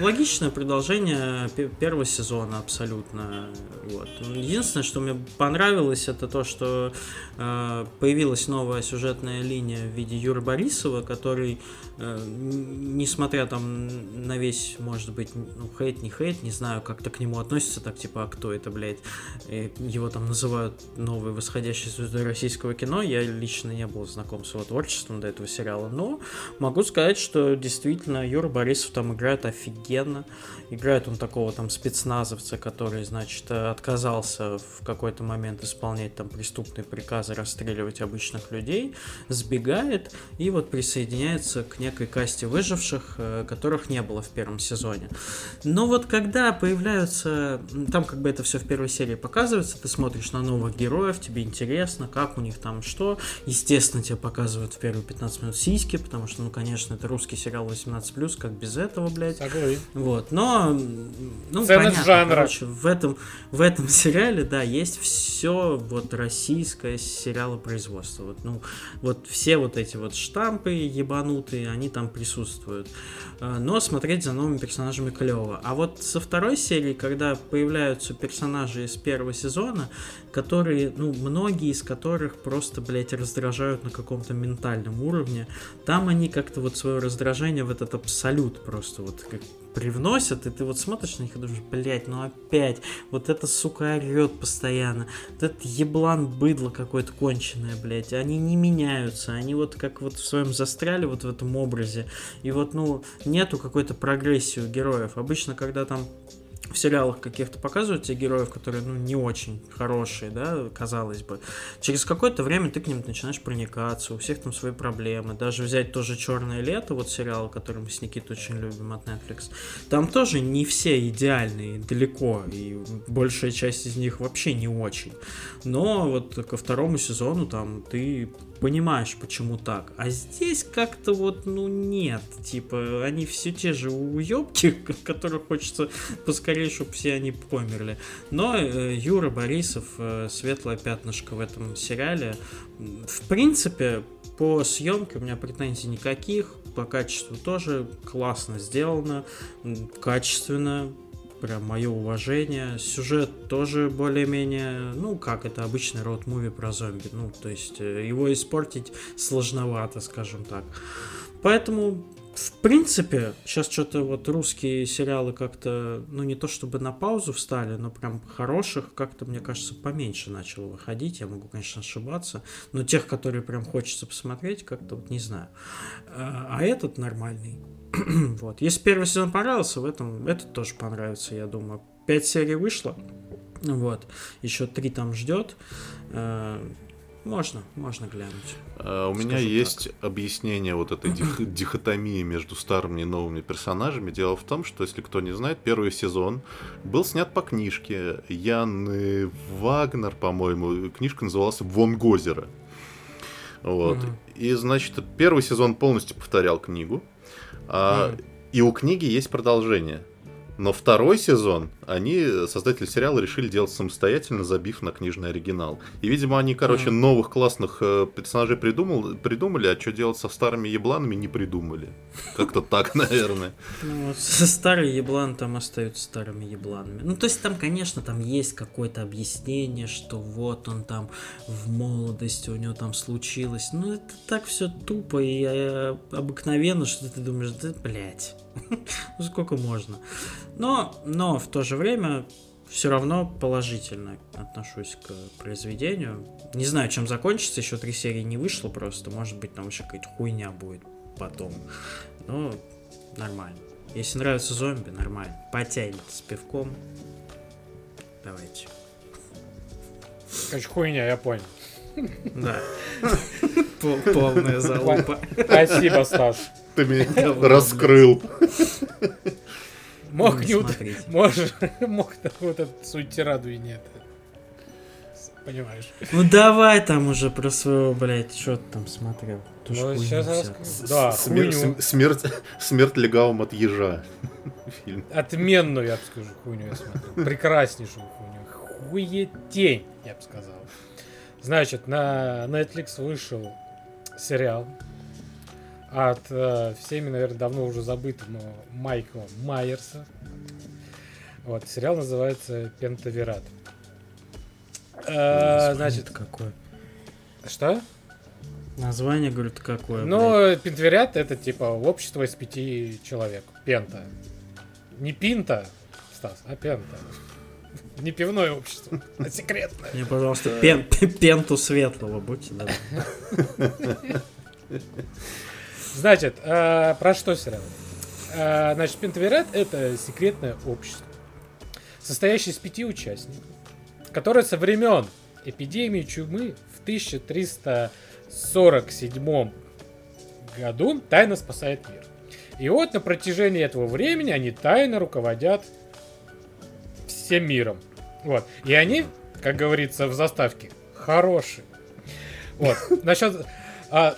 логичное продолжение пе- первого сезона абсолютно. Вот. Единственное, что мне понравилось, это то, что э, появилась новая сюжетная линия в виде Юры Борисова, который, э, несмотря там на весь может быть, ну, хейт, не хейт, не знаю, как-то к нему относится так, типа, а кто это, блядь? Его там называют новой восходящей звездой российского кино. Я лично не был знаком с его творчеством до этого сериала, но могу сказать, что действительно Юра Борисов там играет офигенно. Играет он такого там спецназовца, который, значит, отказался в какой-то момент исполнять там преступные приказы расстреливать обычных людей, сбегает и вот присоединяется к некой касте выживших, э, которых не было в первом сезоне. Но вот когда появляются, там как бы это все в первой серии показывается, ты смотришь на новых героев, тебе интересно, как у них там что. Естественно, тебе показывают в первые 15 минут сиськи, потому что, ну, конечно, это русский сериал 18+, как без этого, блядь. Согласен. Вот, но ну, Ценность понятно, жанра. короче, в этом, в этом сериале, да, есть все вот российское сериалопроизводство. Вот, ну, вот все вот эти вот штампы ебанутые, они там присутствуют. А, Но смотреть за новыми персонажами клево. А вот со второй серии, когда появляются персонажи из первого сезона, которые, ну, многие из которых просто, блядь, раздражают на каком-то ментальном уровне, там они как-то вот свое раздражение в этот абсолют просто вот как привносят, и ты вот смотришь на них и думаешь, блядь, ну опять, вот эта сука орет постоянно, вот этот еблан быдло какое-то конченое, блядь, они не меняются, они вот как вот в своем застряли вот в этом образе, и вот, ну, нету какой-то прогрессии у героев. Обычно, когда там в сериалах каких-то показывают те героев, которые, ну, не очень хорошие, да, казалось бы. Через какое-то время ты к ним начинаешь проникаться, у всех там свои проблемы. Даже взять тоже «Черное лето», вот сериал, который мы с Никитой очень любим от Netflix, там тоже не все идеальные, далеко, и большая часть из них вообще не очень. Но вот ко второму сезону там ты понимаешь, почему так. А здесь как-то вот, ну, нет. Типа, они все те же уебки, которых хочется поскорее, чтобы все они померли. Но э, Юра Борисов, э, светлое пятнышко в этом сериале, в принципе, по съемке у меня претензий никаких, по качеству тоже классно сделано, качественно, прям мое уважение. Сюжет тоже более-менее, ну, как это обычный род-муви про зомби. Ну, то есть э, его испортить сложновато, скажем так. Поэтому, в принципе, сейчас что-то вот русские сериалы как-то, ну, не то чтобы на паузу встали, но прям хороших как-то, мне кажется, поменьше начало выходить. Я могу, конечно, ошибаться. Но тех, которые прям хочется посмотреть, как-то вот не знаю. А а этот нормальный. вот. Если первый сезон понравился, в этом этот тоже понравится, я думаю. Пять серий вышло. Вот. Еще три там ждет. Э, Можно, можно глянуть. А, У меня Скажу есть объяснение вот этой дих- дихотомии между старыми и новыми персонажами. Дело в том, что, если кто не знает, первый сезон был снят по книжке Яны Вагнер, по-моему. Книжка называлась «Вон Гозера». Вот. Мгм. И, значит, первый сезон полностью повторял книгу. А, Мгм. И у книги есть продолжение. Но второй сезон они, создатели сериала, решили делать самостоятельно, забив на книжный оригинал. И, видимо, они, короче, новых классных э, персонажей придумал, придумали, а что делать со старыми ебланами не придумали. Как-то так, наверное. Ну, старые ебланы там остаются старыми ебланами. Ну, то есть там, конечно, там есть какое-то объяснение, что вот он там в молодости у него там случилось. Ну, это так все тупо и э, обыкновенно, что ты думаешь, да, блядь, ну сколько можно. Но, но в то же время все равно положительно отношусь к произведению. Не знаю, чем закончится, еще три серии не вышло просто. Может быть, там еще какая-то хуйня будет потом. Но нормально. Если нравятся зомби, нормально. Потянет с пивком. Давайте. Короче, хуйня, я понял. Да. Полная залупа. Спасибо, Стас. Ты меня раскрыл. Мог Не не смотрите. Можешь, мог вот эту свою тираду и нет. Понимаешь. Ну давай там уже про своего, блядь, что ты там смотрел. Ну, сейчас расскажу. Да, Смер- Смерть смерть легавым от ежа. Фильм. Отменную, я бы скажу, хуйню я смотрел. Прекраснейшую хуйню. Хуетень, я бы сказал. Значит, на Netflix вышел сериал от э, всеми, наверное, давно уже забытого Майкла Майерса. Вот, сериал называется Пентаверат. Э, значит, какое? что? Название, говорю, какое? блядь? Ну, Пентаверат это типа общество из пяти человек. Пента. Не пинта, Стас, а пента. Не пивное общество, а секретное. Мне, пожалуйста, пен, пенту светлого, будьте добры. Значит, э, про что сериал? Э, значит, Пентаверат — это секретное общество, состоящее из пяти участников, которое со времен эпидемии чумы в 1347 году тайно спасает мир. И вот на протяжении этого времени они тайно руководят всем миром. Вот. И они, как говорится в заставке, хорошие. Вот. Насчет... А,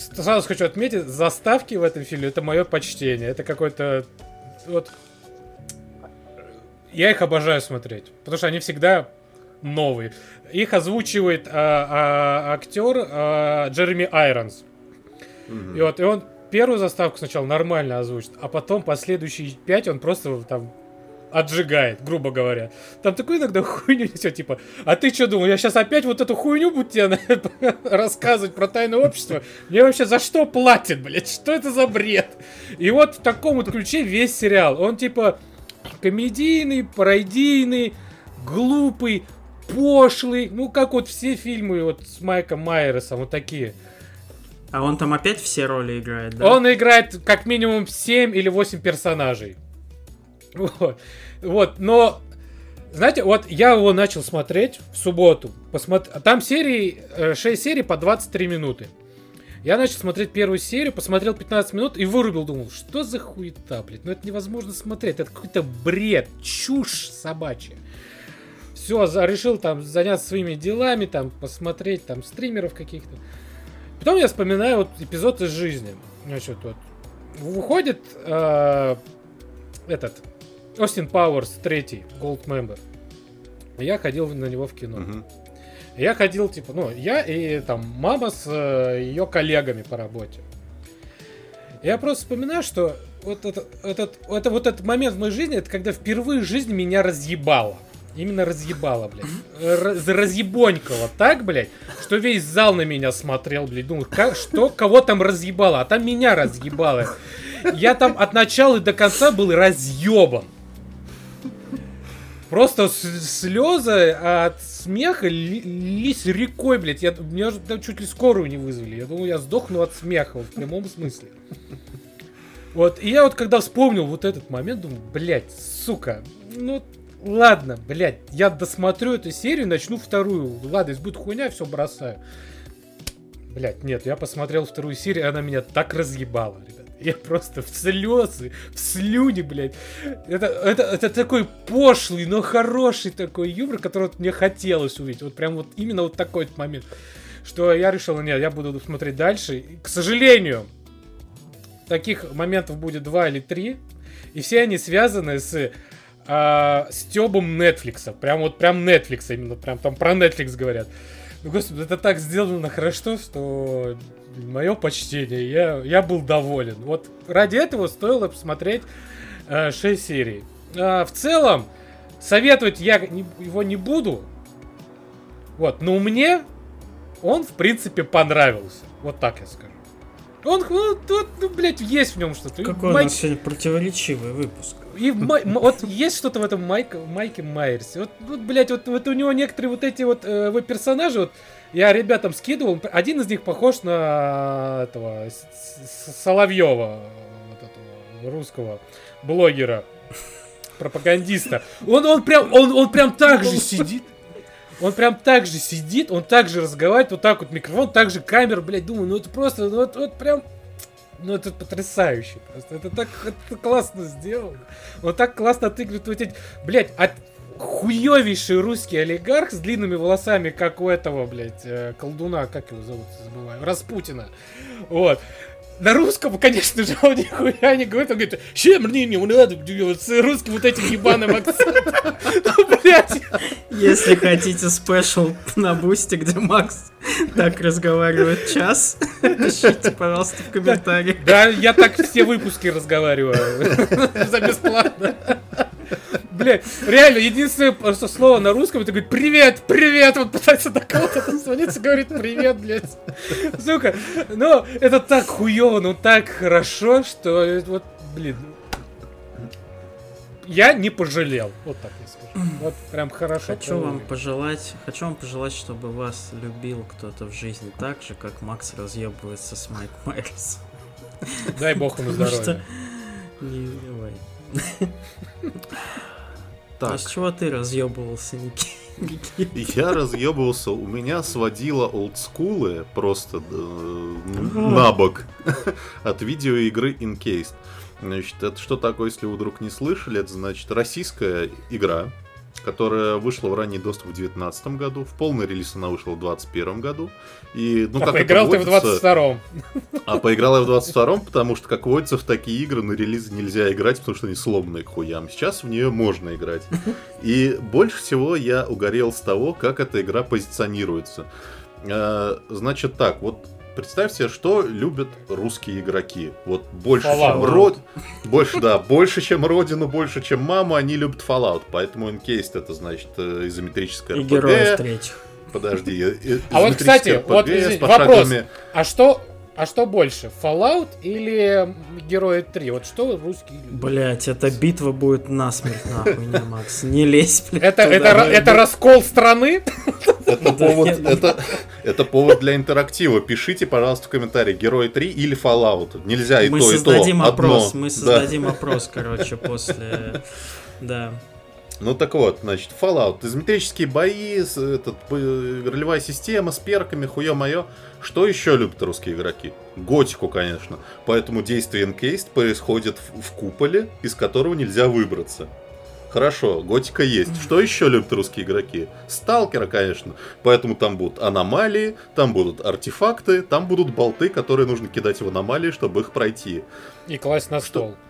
сразу хочу отметить, заставки в этом фильме это мое почтение. Это какой-то... Вот... Я их обожаю смотреть, потому что они всегда новые. Их озвучивает а, а, актер а, Джереми Айронс. Mm-hmm. И вот, и он первую заставку сначала нормально озвучит, а потом последующие пять он просто там отжигает, грубо говоря. Там такой иногда хуйню несет, типа, а ты что думал, я сейчас опять вот эту хуйню буду тебе рассказывать про тайное общество? Мне вообще за что платят, блядь? Что это за бред? И вот в таком вот ключе весь сериал. Он типа комедийный, пародийный, глупый, пошлый. Ну, как вот все фильмы вот с Майком Майерсом, вот такие. А он там опять все роли играет, да? Он играет как минимум 7 или 8 персонажей. Вот. вот, но знаете, вот я его начал смотреть в субботу. Посмотр... Там серии, 6 э, серий по 23 минуты. Я начал смотреть первую серию, посмотрел 15 минут и вырубил, думал, что за хуета, блядь, ну это невозможно смотреть, это какой-то бред, чушь собачья. Все, решил там заняться своими делами, там посмотреть там стримеров каких-то. Потом я вспоминаю вот эпизод из жизни. Значит, вот выходит э, этот Остин Пауэрс, третий, Gold Member. Я ходил на него в кино. Угу. Я ходил, типа, ну, я и там мама с э, ее коллегами по работе. Я просто вспоминаю, что вот этот, этот, это вот этот момент в моей жизни, это когда впервые в жизни меня разъебало. Именно разъебало, блядь. Раз, разъебонькало так, блядь, что весь зал на меня смотрел, блядь. Думал, как, что, кого там разъебало? А там меня разъебало. Я там от начала до конца был разъебан. Просто слезы от смеха лились рекой, блядь. Я, меня же чуть ли скорую не вызвали. Я думал, я сдохну от смеха, в прямом смысле. Вот, и я вот когда вспомнил вот этот момент, думаю, блядь, сука, ну, ладно, блядь, я досмотрю эту серию, начну вторую. Ладно, если будет хуйня, все бросаю. Блядь, нет, я посмотрел вторую серию, она меня так разъебала, ребят. Я просто в слезы, в слюни, блядь. Это, это, это такой пошлый, но хороший такой юмор, который вот мне хотелось увидеть. Вот прям вот именно вот такой вот момент. Что я решил, нет, я буду смотреть дальше. И, к сожалению, таких моментов будет два или три. И все они связаны с а, стебом Netflix. Прям вот прям Netflix, именно прям там про Netflix говорят. Ну, господи, это так сделано хорошо, что мое почтение, я, я был доволен. Вот ради этого стоило посмотреть э, 6 серий. А, в целом, советовать я не, его не буду. Вот, но мне он, в принципе, понравился. Вот так я скажу. Он, ну, тут, ну, блядь, есть в нем что-то. Какой Майк... у нас сегодня противоречивый выпуск. И май... вот есть что-то в этом Майк... Майке Майерсе. Вот, вот, блядь, вот, вот у него некоторые вот эти вот э, его персонажи, вот, я ребятам скидывал, один из них похож на этого Соловьева, вот этого русского блогера, пропагандиста. Он, он прям, он, он прям так же сидит. Он прям так же сидит, он так же разговаривает, вот так вот микрофон, так же камера, блядь, думаю, ну это просто, ну вот, вот прям, ну это потрясающе просто, это так это классно сделано. Он так классно отыгрывает вот эти, блядь, от, хуевейший русский олигарх с длинными волосами, как у этого, блядь, э, колдуна, как его зовут, забываю, Распутина. Вот на русском, конечно же, он нихуя не говорит. Он говорит, чем мне не надо с русским вот этим ебаным акцентом. Ну, Если хотите спешл на бусте, где Макс так разговаривает час, пишите, пожалуйста, в комментариях. Да, я так все выпуски разговариваю. За бесплатно. Блять, реально, единственное просто слово на русском, это говорит привет, привет, вот пытается до кого-то дозвониться, говорит привет, блядь. Сука, но это так хуево, ну так хорошо, что вот, блин. я не пожалел. Вот так я скажу. Вот прям хорошо. Хочу вам пожелать, хочу вам пожелать, чтобы вас любил кто-то в жизни так же, как Макс разъебывается с Майк Майерс. Дай бог ему здоровья. Не давай. Так, А с чего ты разъебывался, Ники? Ники? я разъебывался, у меня сводило олдскулы просто э, на бок от видеоигры Encased. Значит, это что такое, если вы вдруг не слышали? Это значит российская игра, которая вышла в ранний доступ в 2019 году. В полный релиз она вышла в 2021 году. И, ну, А как поиграл ты в водится- 22-м. А поиграл я в 22-м, потому что, как водится, в такие игры на релиз нельзя играть, потому что они сломанные к хуям. Сейчас в нее можно играть. И больше всего я угорел с того, как эта игра позиционируется. Э, Значит так, вот представь себе, что любят русские игроки. Вот больше, чем Fallout. род... Больше, да, больше, чем родину, больше, чем маму, они любят Fallout. Поэтому Encased это, значит, э, изометрическая И RPG. героев третьих. Подожди. э, э, А вот, кстати, вот вопрос. А что, а что больше, Fallout или Герои 3? Вот что русские любят? Блять, эта битва будет насмерть, нахуй, не, Макс. Не лезь, блядь. Это, туда. это, это раскол страны? Это повод, это, это повод для интерактива. Пишите, пожалуйста, в комментарии, Герой 3 или Fallout. Нельзя и Мы то, создадим и то. опрос, Одно. мы Да. создадим опрос, короче, после... Да. Ну так вот, значит, Fallout. Изометрические бои, этот, ролевая система с перками, хуё моё. Что еще любят русские игроки? Готику, конечно. Поэтому действие Encased происходит в, в куполе, из которого нельзя выбраться. Хорошо, готика есть. Что еще любят русские игроки? Сталкера, конечно. Поэтому там будут аномалии, там будут артефакты, там будут болты, которые нужно кидать в аномалии, чтобы их пройти. И класть на стол. Что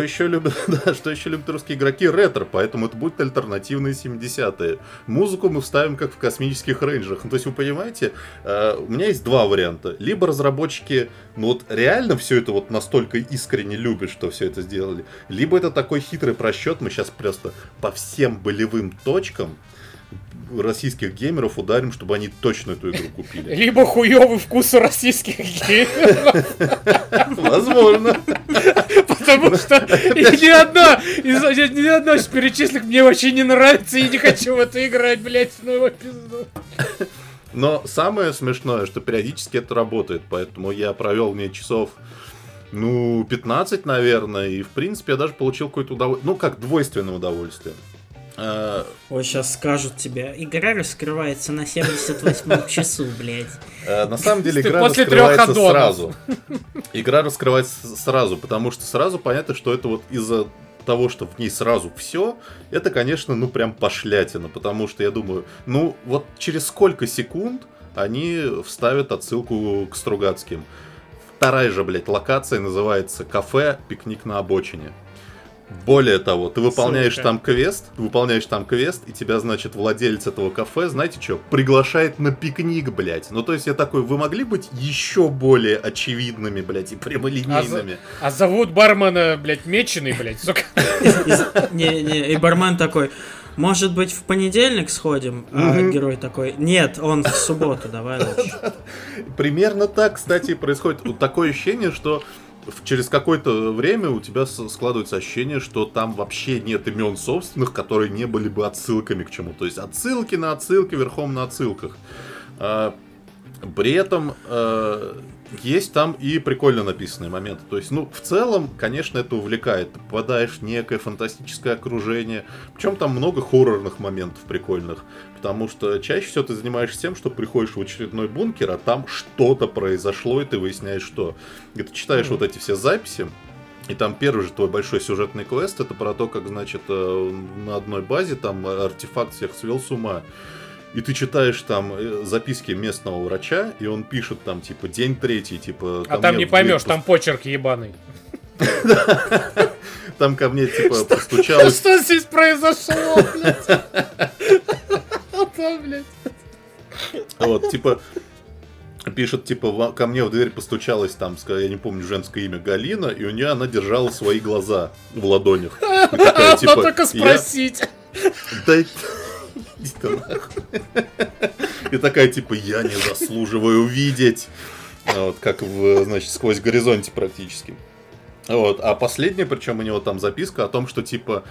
еще любят, да, что еще любят русские игроки? Ретро, поэтому это будут альтернативные 70-е. Музыку мы вставим как в космических рейнджерах. Ну, то есть, вы понимаете, э, у меня есть два варианта. Либо разработчики, ну вот реально все это вот настолько искренне любят, что все это сделали. Либо это такой хитрый просчет, мы сейчас просто по всем болевым точкам российских геймеров ударим, чтобы они точно эту игру купили. Либо хуёвый вкус у российских геймеров, Возможно. потому что ни одна из ни одна из перечисленных мне вообще не нравится и не хочу в это играть, блять, ну его пизду. Но самое смешное, что периодически это работает, поэтому я провел мне часов, ну, 15, наверное, и, в принципе, я даже получил какое-то удовольствие, ну, как двойственное удовольствие. Э, Вот сейчас скажут тебе, игра раскрывается на 78 часу, блядь. э, На самом деле игра раскрывается сразу. Игра раскрывается сразу, потому что сразу понятно, что это вот из-за того, что в ней сразу все, это, конечно, ну прям пошлятина, потому что я думаю, ну вот через сколько секунд они вставят отсылку к Стругацким. Вторая же, блядь, локация называется «Кафе. Пикник на обочине». Более того, ты выполняешь Сука. там квест, ты выполняешь там квест, и тебя, значит, владелец этого кафе, знаете что, приглашает на пикник, блядь. Ну, то есть я такой, вы могли быть еще более очевидными, блядь, и прямолинейными? А зовут бармена, блять, меченый, блять, сука. Из- Не, не, и бармен такой, может быть, в понедельник сходим? А герой такой, нет, он в субботу, давай лучше. Примерно так, кстати, происходит. Вот такое ощущение, что через какое-то время у тебя складывается ощущение, что там вообще нет имен собственных, которые не были бы отсылками к чему. То есть отсылки на отсылки верхом на отсылках. А, При этом э, есть там и прикольно написанные моменты. То есть, ну, в целом, конечно, это увлекает. Ты попадаешь в некое фантастическое окружение. Причем там много хоррорных моментов прикольных. Потому что чаще всего ты занимаешься тем, что приходишь в очередной бункер, а там что-то произошло, и ты выясняешь, что. И ты читаешь вот эти все записи, и там первый же твой большой сюжетный квест, это про то, как, значит, э, на одной базе там артефакт всех свел с ума. И ты читаешь там э, записки местного врача, и он пишет там, типа, день третий, типа... А там не поймешь, пос- там почерк ебаный. Там ко мне, типа, постучалась... Что здесь произошло, блядь? Блядь. Вот, типа, пишет, типа, «Ва- ко мне в дверь постучалась там, я не помню женское имя, Галина, и у нее она держала свои глаза в ладонях. И такая, Надо типа, только «Я- спросить. Да иди ты нахуй. И такая, типа, я не заслуживаю видеть. А Вот, как в, значит, сквозь горизонте практически. Вот. А последняя, причем у него там записка о том, что типа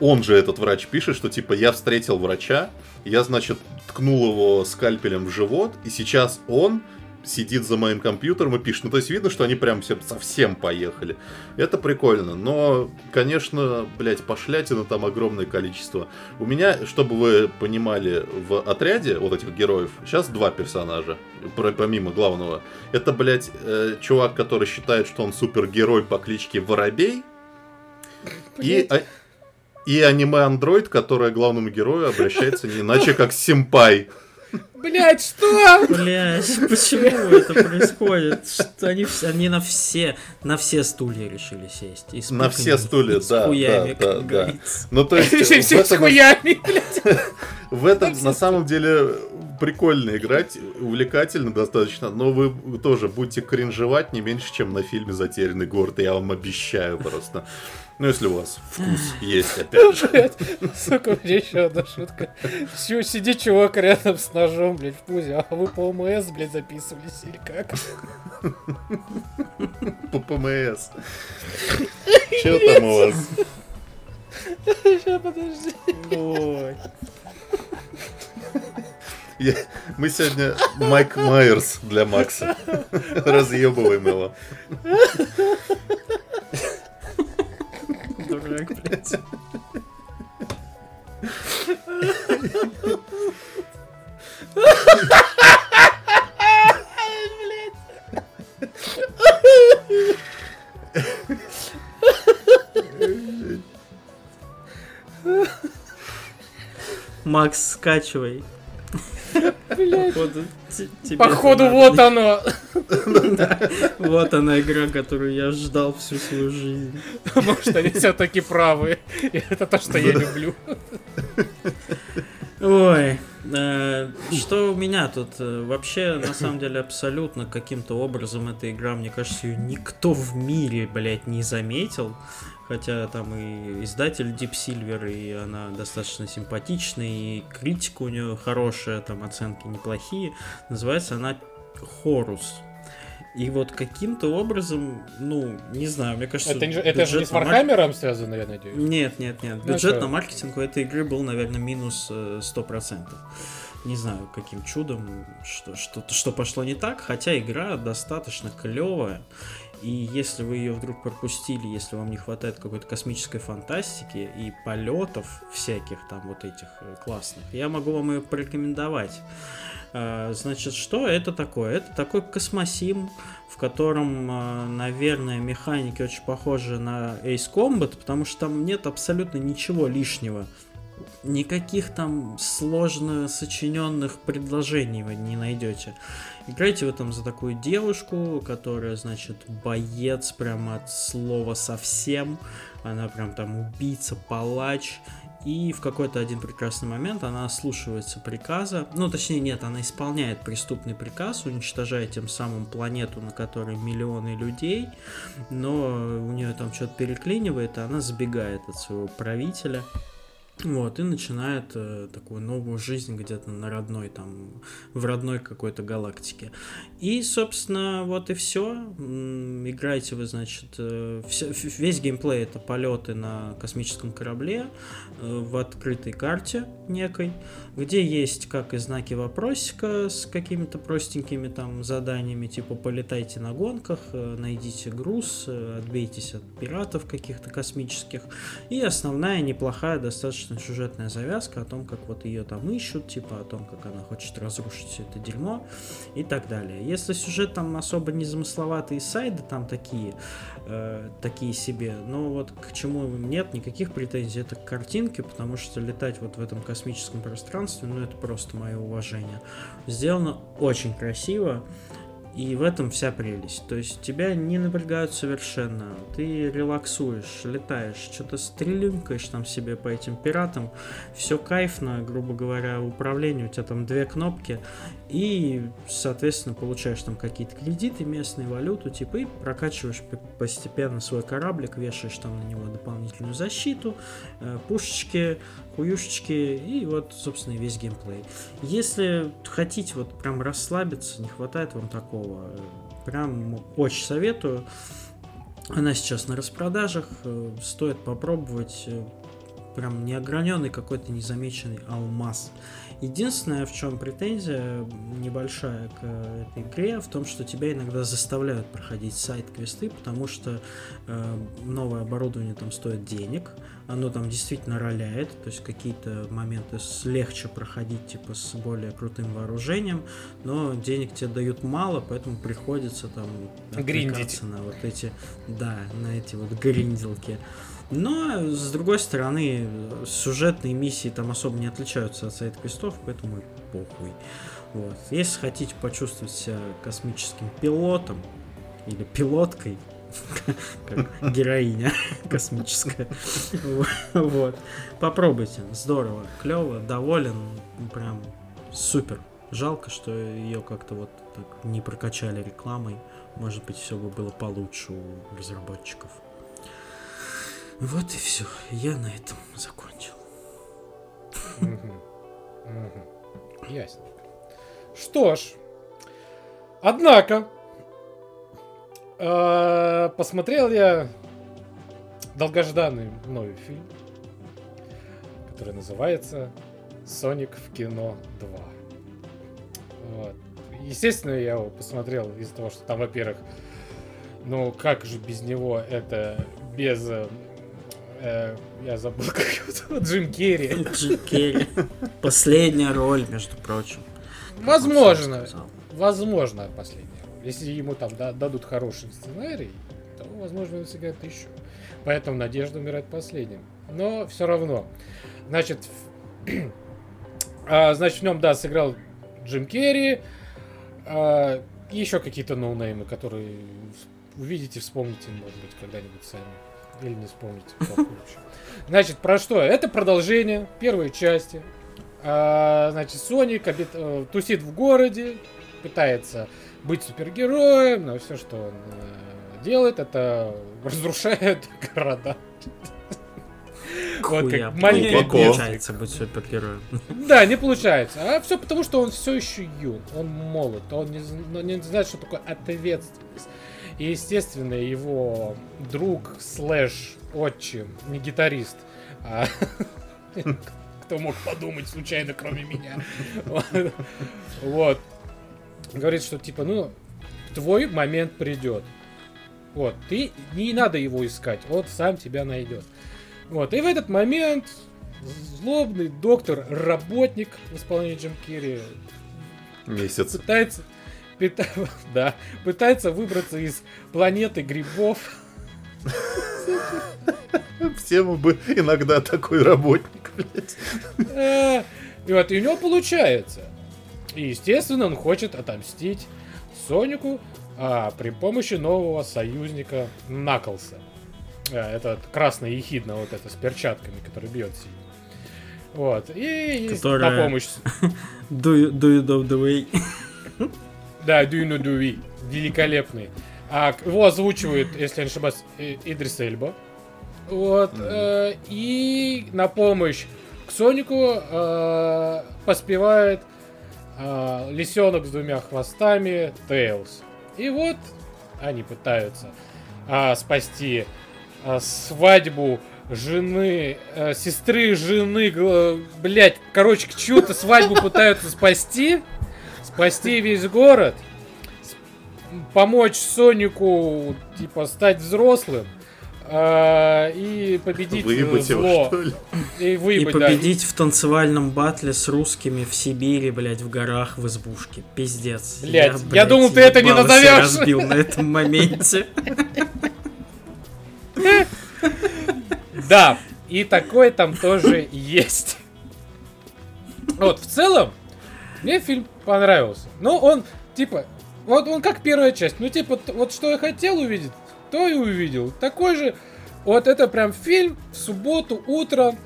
он же этот врач пишет, что типа я встретил врача, я, значит, ткнул его скальпелем в живот, и сейчас он сидит за моим компьютером и пишет. Ну, то есть видно, что они прям все совсем поехали. Это прикольно. Но, конечно, блядь, пошлятина там огромное количество. У меня, чтобы вы понимали, в отряде вот этих героев сейчас два персонажа, помимо главного. Это, блядь, э, чувак, который считает, что он супергерой по кличке Воробей. И, и аниме-андроид, которое главному герою обращается не иначе, как Симпай. Блять, что? Блять, почему это происходит? Что они, они на все, на все стулья решили сесть. И с На все стулья, с да, хуями, да, как да, да. Ну, то есть, Все с этом- хуями, блядь. В этом на самом деле прикольно играть, увлекательно достаточно, но вы тоже будете кринжевать не меньше, чем на фильме «Затерянный город», я вам обещаю просто. Ну, если у вас вкус есть, опять же. Блядь, Сука, у меня еще одна шутка. Чё, Сидит чувак рядом с ножом, блядь, в пузе, а вы по ОМС, блядь, записывались или как? По ПМС. Че там у вас? Сейчас, подожди. Ой. Я- Мы сегодня Майк Майерс для Макса. Разъебываем его. Дурак, блядь. Макс, скачивай. Походу, Походу, вот оно. Вот она игра, которую я ждал всю свою жизнь. Может, они все-таки правы. Это то, что я люблю. Ой, что у меня тут? Э, Вообще, на самом деле, абсолютно каким-то образом эта игра, мне кажется, ее никто в мире, блядь, не заметил. Хотя там и издатель Deep Silver, и она достаточно симпатичная, и критика у нее хорошая, там оценки неплохие. Называется она Chorus. И вот каким-то образом, ну, не знаю, мне кажется... Это, не- это же не с на марк- Warhammer ом связано, я надеюсь. нет, нет, нет. Ну, Бюджет что? на маркетинг у этой игры был, наверное, минус э, 100%. Не знаю, каким чудом, что, что, что пошло не так, хотя игра достаточно клевая. И если вы ее вдруг пропустили, если вам не хватает какой-то космической фантастики и полетов всяких там вот этих э, классных, я могу вам ее порекомендовать. А, Значит, что это такое? Это такой космосим, в котором, а, наверное, механики очень похожи на Ace Combat, потому что там нет абсолютно ничего лишнего. Никаких там сложно сочиненных предложений вы не найдете. Играете вы там за такую девушку, которая, значит, боец прямо от слова совсем. Она прям там убийца, палач. И в какой-то один прекрасный момент она ослушивается приказа. Ну, точнее, нет, она исполняет преступный приказ, уничтожая тем самым планету, на которой миллионы людей. Но у нее там что-то переклинивает, и она сбегает от своего правителя. Вот, и начинает э, такую новую жизнь где-то на родной, там, в родной какой-то галактике. И, собственно, вот и все. Играете вы, значит, э, вся- в- весь геймплей это полеты на космическом корабле э, в открытой карте некой, где есть как и знаки вопросика с какими-то простенькими там заданиями, типа полетайте на гонках, э, найдите груз, э, отбейтесь от пиратов каких-то космических. И основная неплохая достаточно сюжетная завязка о том, как вот ее там ищут, типа о том, как она хочет разрушить все это дерьмо и так далее. Если сюжет там особо не замысловатый, и сайды там такие, э, такие себе, но вот к чему нет никаких претензий, это к картинке, потому что летать вот в этом космическом пространстве, ну это просто мое уважение. Сделано очень красиво, и в этом вся прелесть. То есть тебя не напрягают совершенно. Ты релаксуешь, летаешь, что-то стрелюнкаешь там себе по этим пиратам. Все кайфно, грубо говоря, управление. У тебя там две кнопки. И, соответственно, получаешь там какие-то кредиты, местные валюту, типа, и прокачиваешь постепенно свой кораблик, вешаешь там на него дополнительную защиту, э, пушечки, хуюшечки, и вот, собственно, весь геймплей. Если хотите вот прям расслабиться, не хватает вам такого, прям очень советую. Она сейчас на распродажах, э, стоит попробовать. э, Прям неограненный какой-то незамеченный алмаз. Единственное, в чем претензия небольшая к э, этой игре, в том, что тебя иногда заставляют проходить сайт-квесты, потому что э, новое оборудование там стоит денег, оно там действительно роляет, то есть какие-то моменты легче проходить, типа с более крутым вооружением, но денег тебе дают мало, поэтому приходится там Гриндить. на вот эти, да, на эти вот гринделки. Но, с другой стороны, сюжетные миссии там особо не отличаются от сайт-квестов, поэтому и похуй. Вот. Если хотите почувствовать себя космическим пилотом или пилоткой, как героиня космическая, вот, попробуйте. Здорово, клево, доволен, прям супер. Жалко, что ее как-то вот так не прокачали рекламой. Может быть, все бы было получше у разработчиков. Вот и все. Я на этом закончил. Ясненько. Что ж, однако, посмотрел я долгожданный мною фильм, который называется «Соник в кино 2». Вот. Естественно, я его посмотрел из-за того, что там, во-первых, ну как же без него это без... э, э, я забыл, как его зовут, Джим Керри. Джим Керри. Последняя роль, между прочим. Возможно. Возможно, последняя. Если ему там да- дадут хороший сценарий, то, возможно, он сыграет еще. Поэтому надежда умирает последним. Но все равно. Значит, а, значит, в нем, да, сыграл Джим Керри. а, еще какие-то ноунеймы, которые увидите, вспомните, может быть, когда-нибудь сами. Или не вспомните. Значит, про что? Это продолжение первой части. А, значит, Соник обит- э, тусит в городе, пытается быть супергероем, но все, что он э, делает, это разрушает города. Вот как маленький получается быть супергероем. Да, не получается. А все потому, что он все еще юн, он молод, он не, не знает, что такое ответственность. И, естественно, его друг слэш отчим, не гитарист, а кто мог подумать случайно, кроме меня. Вот. Говорит, что типа, ну, твой момент придет. Вот, ты не надо его искать, он сам тебя найдет. Вот, и в этот момент злобный доктор, работник в исполнении Джим Керри Месяц. пытается, пита- да, пытается выбраться из планеты грибов. Всем бы иногда такой работник, блядь. Э, И вот, и у него получается. И, естественно, он хочет отомстить Сонику а, при помощи нового союзника Наклса. Э, Это красный ехидна, вот это с перчатками, который бьет сильно. Вот. И Которая- на помощь. Do you, do you know the way? Да, Do You Know Do We. Великолепный. А, его озвучивает, если я не ошибаюсь, Идрис Эльба. Вот. Мгм. э, и на помощь к Сонику э, поспевает э, лисенок с двумя хвостами Тейлз. И вот они пытаются а, спасти а, свадьбу жены, э, сестры жены, блять, короче, чью-то свадьбу пытаются спасти, спасти весь город, помочь Сонику, типа, стать взрослым и победить э, Выебать его, зло. что ли? И И выебать, да. победить в танцевальном батле с русскими в Сибири, блядь, в горах, в избушке. Пиздец. Блядь, я блядь, думал, ты это не назовешь. разбил на этом моменте. Да, и такой там тоже есть. Вот, в целом, мне фильм понравился. Но он, типа, вот он как первая часть. Ну, типа, вот что я хотел увидеть, то и увидел. Такой же, вот это прям фильм в субботу утром,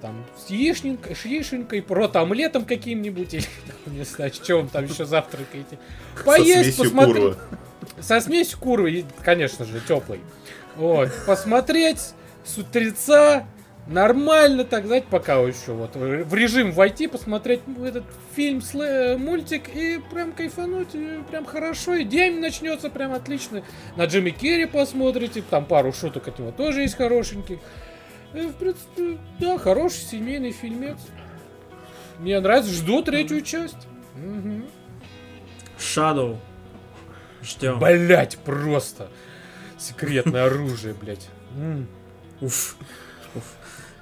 там, с яичненькой, с яишенькой, прот омлетом каким-нибудь, или, там, не знаю, что вы там еще завтракаете. Поесть, посмотреть. Со смесью куры, и, конечно же, теплый. Вот. Посмотреть с утреца Нормально так, знаете, пока еще вот в режим войти, посмотреть этот фильм, мультик и прям кайфануть, и прям хорошо, и день начнется прям отлично. На Джимми Керри посмотрите, там пару шуток от него тоже есть хорошеньких. И, в принципе, да, хороший семейный фильмец. Мне нравится, жду третью часть. Мгм. Shadow. Ждем. Блять, просто. Секретное оружие, блять. Уф.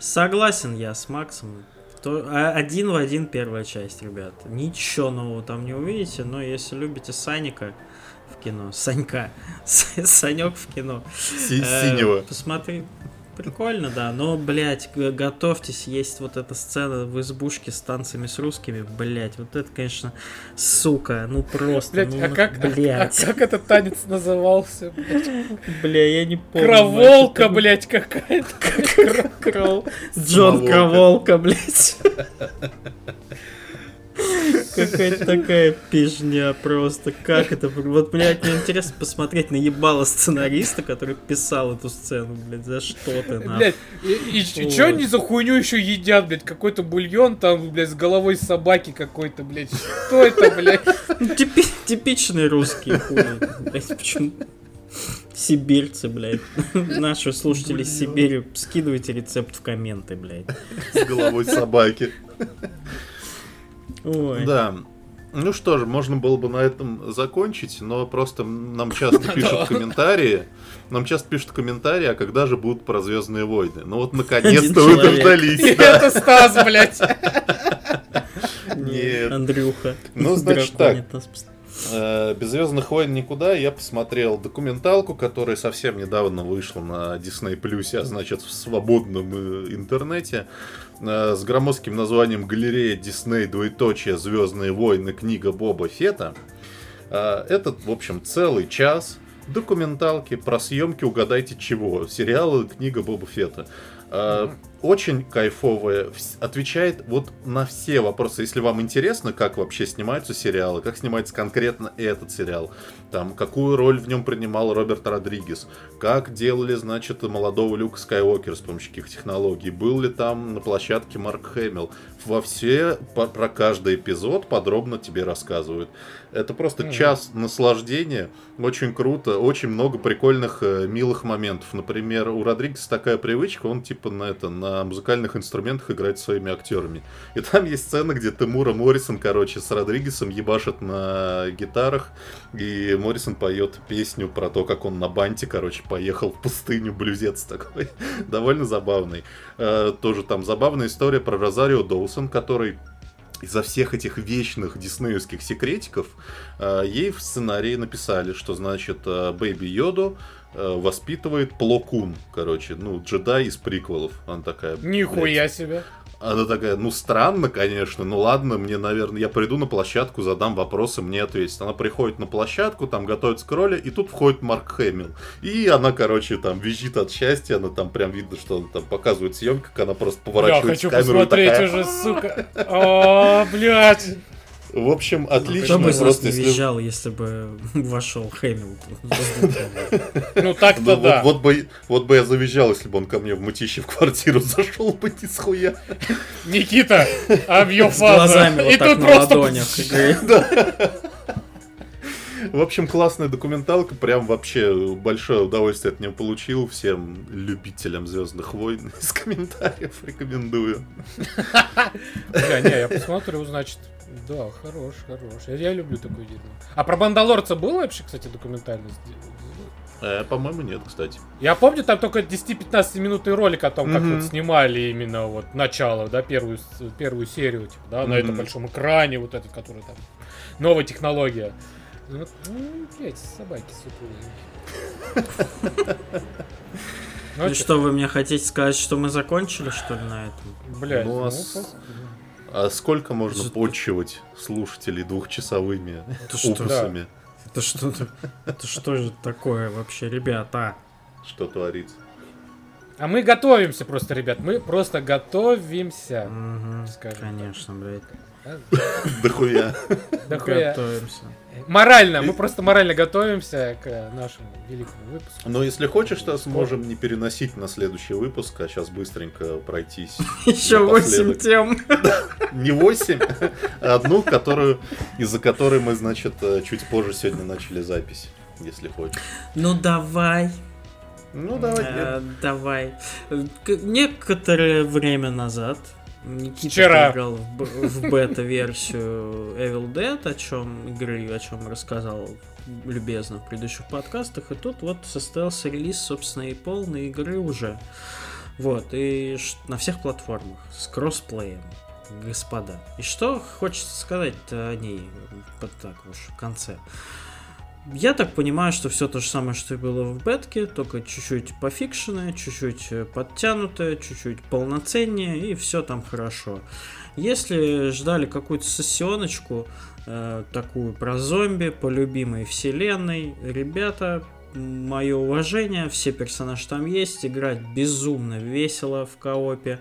Согласен я с Максом. То, а, один в один первая часть, ребят. Ничего нового там не увидите, но если любите Саника в кино, Санька, Санек в кино, Си- э, Синего. посмотри. Прикольно, да, но, блядь, готовьтесь, есть вот эта сцена в избушке с танцами с русскими, блядь, вот это, конечно, сука, ну просто, Блять, ну, а как, а- блядь, а как этот танец назывался? блядь? бля, я не помню. Кроволка, мать, блять, какая-то. это Джон. Кроволка, блядь. Какая-то такая пижня просто. Как это? Вот, блядь, мне интересно посмотреть на ебало сценариста, который писал эту сцену, блядь, за что ты, нахуй. Блять, и, и ч- Ой. чё они за хуйню еще едят, блять? Какой-то бульон там, блядь, с головой собаки какой-то, блядь. Что это, блядь? Типи- типичные русские хули, блядь, почему? Сибирцы, блядь. Наши слушатели из Сибири, скидывайте рецепт в комменты, блядь. С головой собаки. Ой. Да. Ну что же, можно было бы на этом закончить, но просто нам часто пишут комментарии. Нам часто пишут комментарии, а когда же будут про Звездные войны? Ну вот наконец-то вы дождались. Это Стас, блядь. Нет. Андрюха. Ну, значит. Э, Без Звездных войн никуда. Я посмотрел документалку, которая совсем недавно вышла на Disney Plus, а значит в свободном э, интернете, э, с громоздким названием «Галерея Дисней. Двоеточие. Звездные войны. Книга Боба Фета». Э, Этот, в общем, целый час документалки про съемки угадайте чего. Сериалы «Книга Боба Фета». Э, Очень кайфовая, отвечает вот на все вопросы. Если вам интересно, как вообще снимаются сериалы, как снимается конкретно этот сериал, там, какую роль в нем принимал Роберт Родригес, как делали, значит, молодого Люка Скайуокера с помощью каких технологий, был ли там на площадке Марк Хэмилл, во все, по- про каждый эпизод подробно тебе рассказывают. Это просто Мгм. час наслаждения, очень круто, очень много прикольных, э, милых моментов. Например, у Родригеса такая привычка, он типа на это, на музыкальных инструментах играет своими актерами. И там есть сцена, где Тимура Моррисон, короче, с Родригесом ебашит на гитарах, и Моррисон поет песню про то, как он на банте, короче, поехал в пустыню, блюзец такой. Довольно забавный. Э, Тоже там забавная история про Розарио Доусон, который из-за всех этих вечных диснеевских секретиков э, ей в сценарии написали, что значит э, Бэйби Йоду э, воспитывает Плокун, короче, ну, джедай из приквелов. Она такая... блядь, Нихуя себе. Она такая, ну странно, конечно, ну ладно, мне, наверное, я приду на площадку, задам вопросы, мне ответят. Она приходит на площадку, там готовится к роли, и тут входит Марк Хэмилл. И она, короче, там визжит от счастья, она там прям видно, что она там показывает съемку, как она просто поворачивает хочу камеру и посмотреть такая... уже, сука. О, блядь. В общем, отлично. Кто бы просто не если- визжал, если бы вошел Хэмилтон. Ну так-то Ну, да. вот бы, вот бы я завизжал, если бы он ко мне в мытище в квартиру зашел бы ни с хуя. Никита, объем С глазами вот И так тут на просто... В общем, классная документалка, прям вообще большое удовольствие от нее получил. Всем любителям Звездных войн из комментариев рекомендую. Бля, не, я посмотрю, значит. Да, хорош, хорош. Я, я люблю такое дерьмо. А про Мандалорца был вообще, кстати, документальность? Э, по-моему, нет, кстати. Я помню, там только 10-15 минутный ролик о том, как Мгм. вот снимали именно вот начало, да, первую, первую серию, типа, да, на этом большом экране, вот этот, который там, новая технология. Ну, вот, ну, блядь, собаки сутулые. Ну, И что, вы мне хотите сказать, что мы закончили, что ли, на этом? Блядь, Ну, ну, а сколько можно Что- почивать слушателей двухчасовыми Это что? Это что Это что же такое вообще, ребята? Что творится? А мы готовимся просто, ребят, мы просто готовимся. Мгм, Скажем так. Конечно, блядь. Дохуя. Дохуя. Готовимся. Морально, мы просто морально готовимся к нашему великому выпуску. Но если хочешь, то сможем не переносить на следующий выпуск, а сейчас быстренько пройтись. Еще 8 Напоследок. тем. Не 8, а одну, которую, из-за которой мы, значит, э, чуть позже сегодня начали запись, если хочешь. Ну давай. Ну, давай. Э, Давай. Некоторое время назад Никита Вчера. поиграл в, в бета-версию Evil Dead, о чем игры, о чем рассказал любезно в предыдущих подкастах. И тут вот состоялся релиз, собственно, и полной игры уже. Вот, и на всех платформах с кроссплеем, господа. И что хочется сказать о ней вот так уж в конце? Я так понимаю, что все то же самое, что и было в бетке, только чуть-чуть пофикшенное, чуть-чуть э, подтянутое, чуть-чуть полноценнее, и все там хорошо. Если ждали какую-то сессионочку, э, такую про зомби, по любимой вселенной, ребята, мое уважение, все персонажи там есть, играть безумно весело в коопе,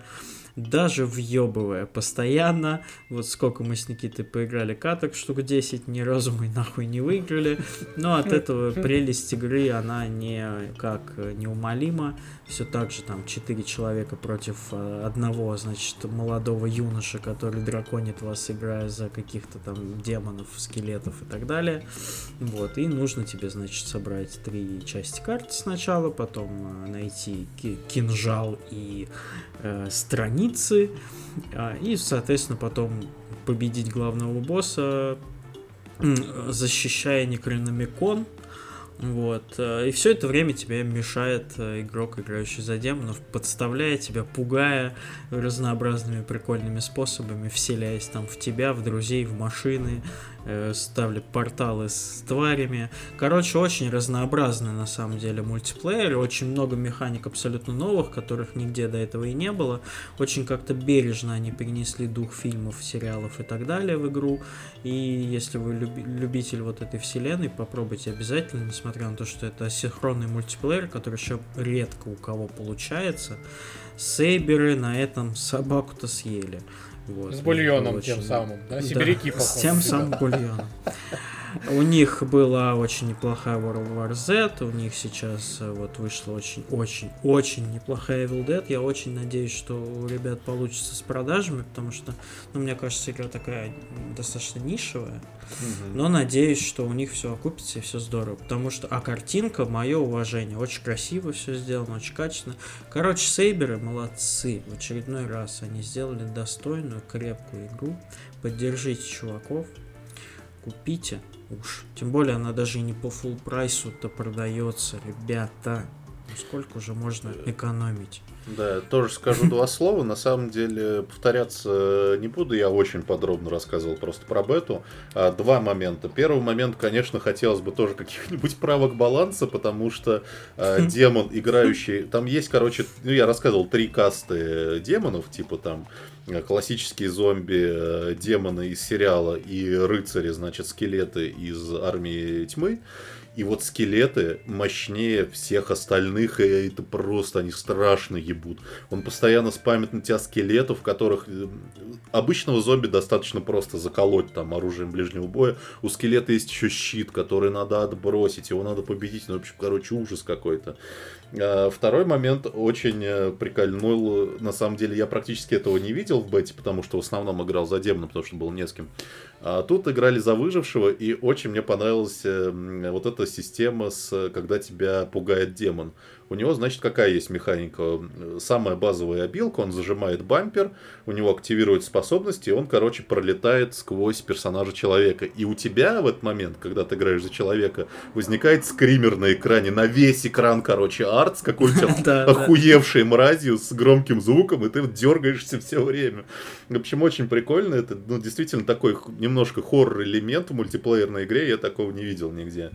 даже въебывая постоянно. Вот сколько мы с Никитой поиграли каток, штук 10, ни разу мы нахуй не выиграли. Но от этого прелесть игры, она не как неумолима. Все так же там 4 человека против э, одного, значит, молодого юноша, который драконит вас, играя за каких-то там демонов, скелетов и так далее. Вот, и нужно тебе, значит, собрать три части карты сначала, потом э, найти ки- кинжал и э, страницы, а, и, соответственно, потом победить главного босса, защищая Некрономикон. Вот. э, И все это время тебе мешает э, игрок, играющий за демонов, подставляя тебя, пугая разнообразными прикольными способами, вселяясь там в тебя, в друзей, в машины, э, ставля порталы с тварями. Короче, очень разнообразный на самом деле мультиплеер, очень много механик абсолютно новых, которых нигде до этого и не было. Очень как-то бережно они перенесли дух фильмов, сериалов и так далее в игру. И если вы люби- любитель вот этой вселенной, попробуйте обязательно, несмотря на то, что это асинхронный мультиплеер, который еще редко у кого получается. Сейберы на этом собаку-то съели. Вот. С бульоном тем самым, да? Да, Сибиряки, С тем самым бульоном. У них была очень неплохая World War Z, у них сейчас э, вот вышла очень-очень-очень неплохая Evil Dead. Я очень надеюсь, что у ребят получится с продажами, потому что, ну, мне кажется, игра такая достаточно нишевая. Но надеюсь, что у них все окупится и все здорово. Потому что, а картинка, мое уважение, очень красиво все сделано, очень качественно. Короче, Сейберы молодцы. В очередной раз они сделали достойную, крепкую игру. Поддержите чуваков, купите уж. Тем более она даже и не по full прайсу-то продается, ребята. Ну сколько уже можно экономить? Да, тоже скажу два слова. На самом деле, повторяться не буду. Я очень подробно рассказывал просто про бету. А, Два момента. Первый момент, конечно, хотелось бы тоже каких-нибудь правок баланса, потому что а, демон, играющий... Там есть, короче, ну, я рассказывал, три касты демонов, типа там э, классические зомби, э, демоны из сериала и рыцари, значит, скелеты из армии тьмы. И вот скелеты мощнее всех остальных, и это просто они страшно ебут. Он постоянно спамит на тебя скелетов, которых э, обычного зомби достаточно просто заколоть там оружием ближнего боя. У скелета есть еще щит, который надо отбросить, его надо победить. Ну, в общем, короче, ужас какой-то. А, Второй момент очень э, прикольнул. На самом деле, я практически этого не видел в бете, потому что в основном играл за демона, потому что был не с кем. А тут играли за выжившего, и очень мне понравилась э, вот эта система, с, когда тебя пугает демон. У него, значит, какая есть механика? Самая базовая обилка, он зажимает бампер, у него активирует способности, и он, короче, пролетает сквозь персонажа человека. И у тебя в этот момент, когда ты играешь за человека, возникает скример на экране, на весь экран, короче, арт с какой-то охуевшей мразью с громким звуком, и ты дергаешься все время. В общем, очень прикольно. Это ну, действительно такой немножко хоррор-элемент в мультиплеерной игре. Я такого не видел нигде.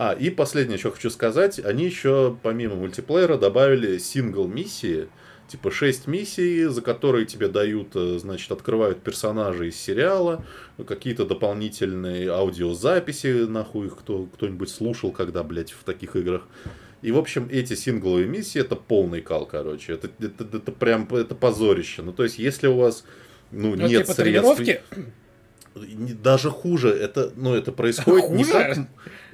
А, и последнее, что хочу сказать. Они еще, помимо мультиплеера, добавили сингл-миссии. Типа 6 миссий, за которые тебе дают, э, значит, открывают персонажи из сериала, какие-то дополнительные аудиозаписи, нахуй кто, кто-нибудь слушал, когда, блядь, в таких играх. И, в общем, эти сингловые миссии это полный кал, короче. Это, это, это прям это позорище. Ну, то есть, если у вас Ну, Ну, нет типа средств. тренировки? Даже хуже, это, ну, это происходит не Хуже?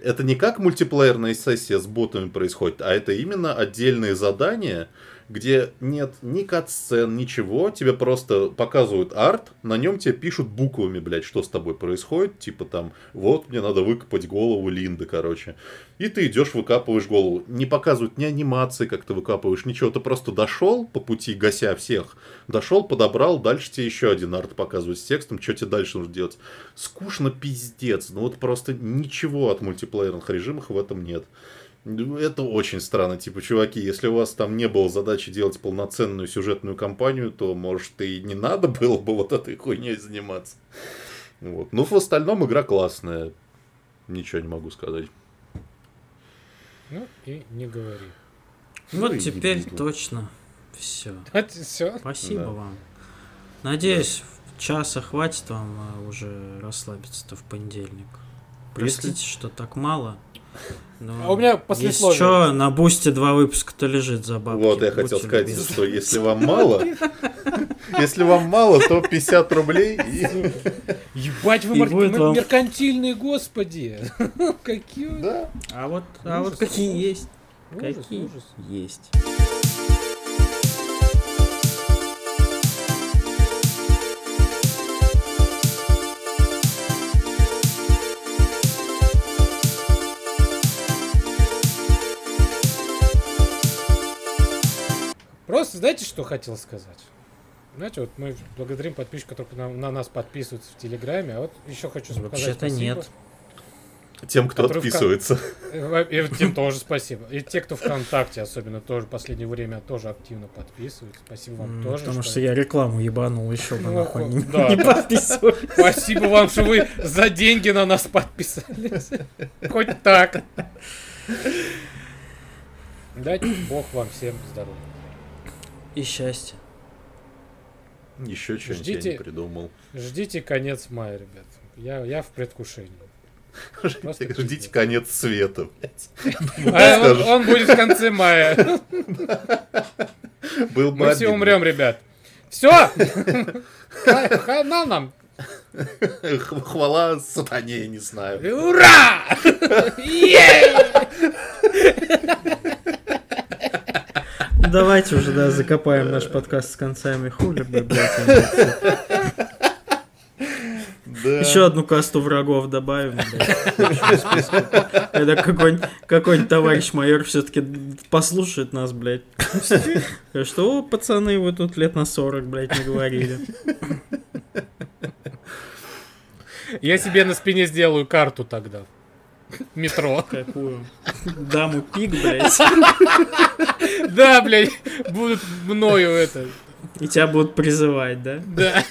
Это не как мультиплеерная сессия с ботами происходит, а это именно отдельные задания, где нет ни кат-сцен, ничего, тебе просто показывают арт, на нем тебе пишут буквами, блядь, что с тобой происходит, типа там, вот, мне надо выкопать голову Линды, короче. И ты идешь, выкапываешь голову. Не показывают ни анимации, как ты выкапываешь, ничего, ты просто дошел по пути, гася всех, дошел, подобрал, дальше тебе еще один арт показывают с текстом, что тебе дальше нужно делать. Скучно пиздец, ну вот просто ничего от мультиплеерных режимов в этом нет. Ну, Это очень странно, типа, чуваки, если у вас там не было задачи делать полноценную сюжетную кампанию, то, может, и не надо было бы вот этой хуйней заниматься. Вот. Ну, в остальном игра классная. Ничего не могу сказать. Ну и не говори. Вот Ну теперь точно все. Все. Спасибо Да. вам. Надеюсь, часа хватит вам а, уже расслабиться-то в понедельник. Простите, что так мало. Но А у меня послесловие. Если что, на бусте два выпуска-то лежит за бабки. Вот, я Будьте хотел сказать, любезны. что если вам мало, если вам мало, то 50 рублей и... Ебать вы И мар- будет мер- вам- меркантильные, господи. Какие Да. А вот, а вот Ужас. какие есть, Ужас, какие ужас. есть. Знаете, что хотел сказать? Знаете, вот мы благодарим подписчиков, которые на, на нас подписываются в Телеграме, а вот еще хочу сказать Вообще-то спасибо. нет. Тем, кто в отписывается. Э, И тем тоже спасибо. И те, кто ВКонтакте особенно тоже в последнее время тоже активно подписывают. Спасибо вам М, тоже. Потому что я рекламу ебанул, еще бы Ну, нахуй не, да, не да. Спасибо вам, что вы за деньги на нас подписались. Хоть так. Дай Бог вам всем здоровья. И счастье. Еще что-нибудь я Ждите. не придумал. Ждите конец мая, ребят. Я, я в предвкушении. Просто Ждите пиздец. конец света, блядь. А он, он будет в конце мая. Был бы Мы все умрем, ребят. Все! Хана нам! Хвала сатане, я не знаю. Ура! Е! Давайте уже, да, закопаем наш подкаст с концами. Хули бы, блядь. Да. Еще одну касту врагов добавим. Это какой-нибудь какой товарищ майор все-таки послушает нас, блядь. Что, пацаны, вы тут лет на 40, блядь, не говорили. Я себе на спине сделаю карту тогда. Метро. Какую? Даму пик, блядь. Да, блядь, будут мною это. И тебя будут призывать, да? Да.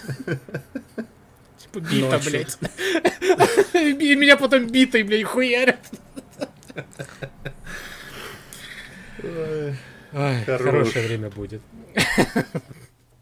Типа бита, блядь. И меня потом битой, блядь, хуярят. Хорош. хорошее время будет.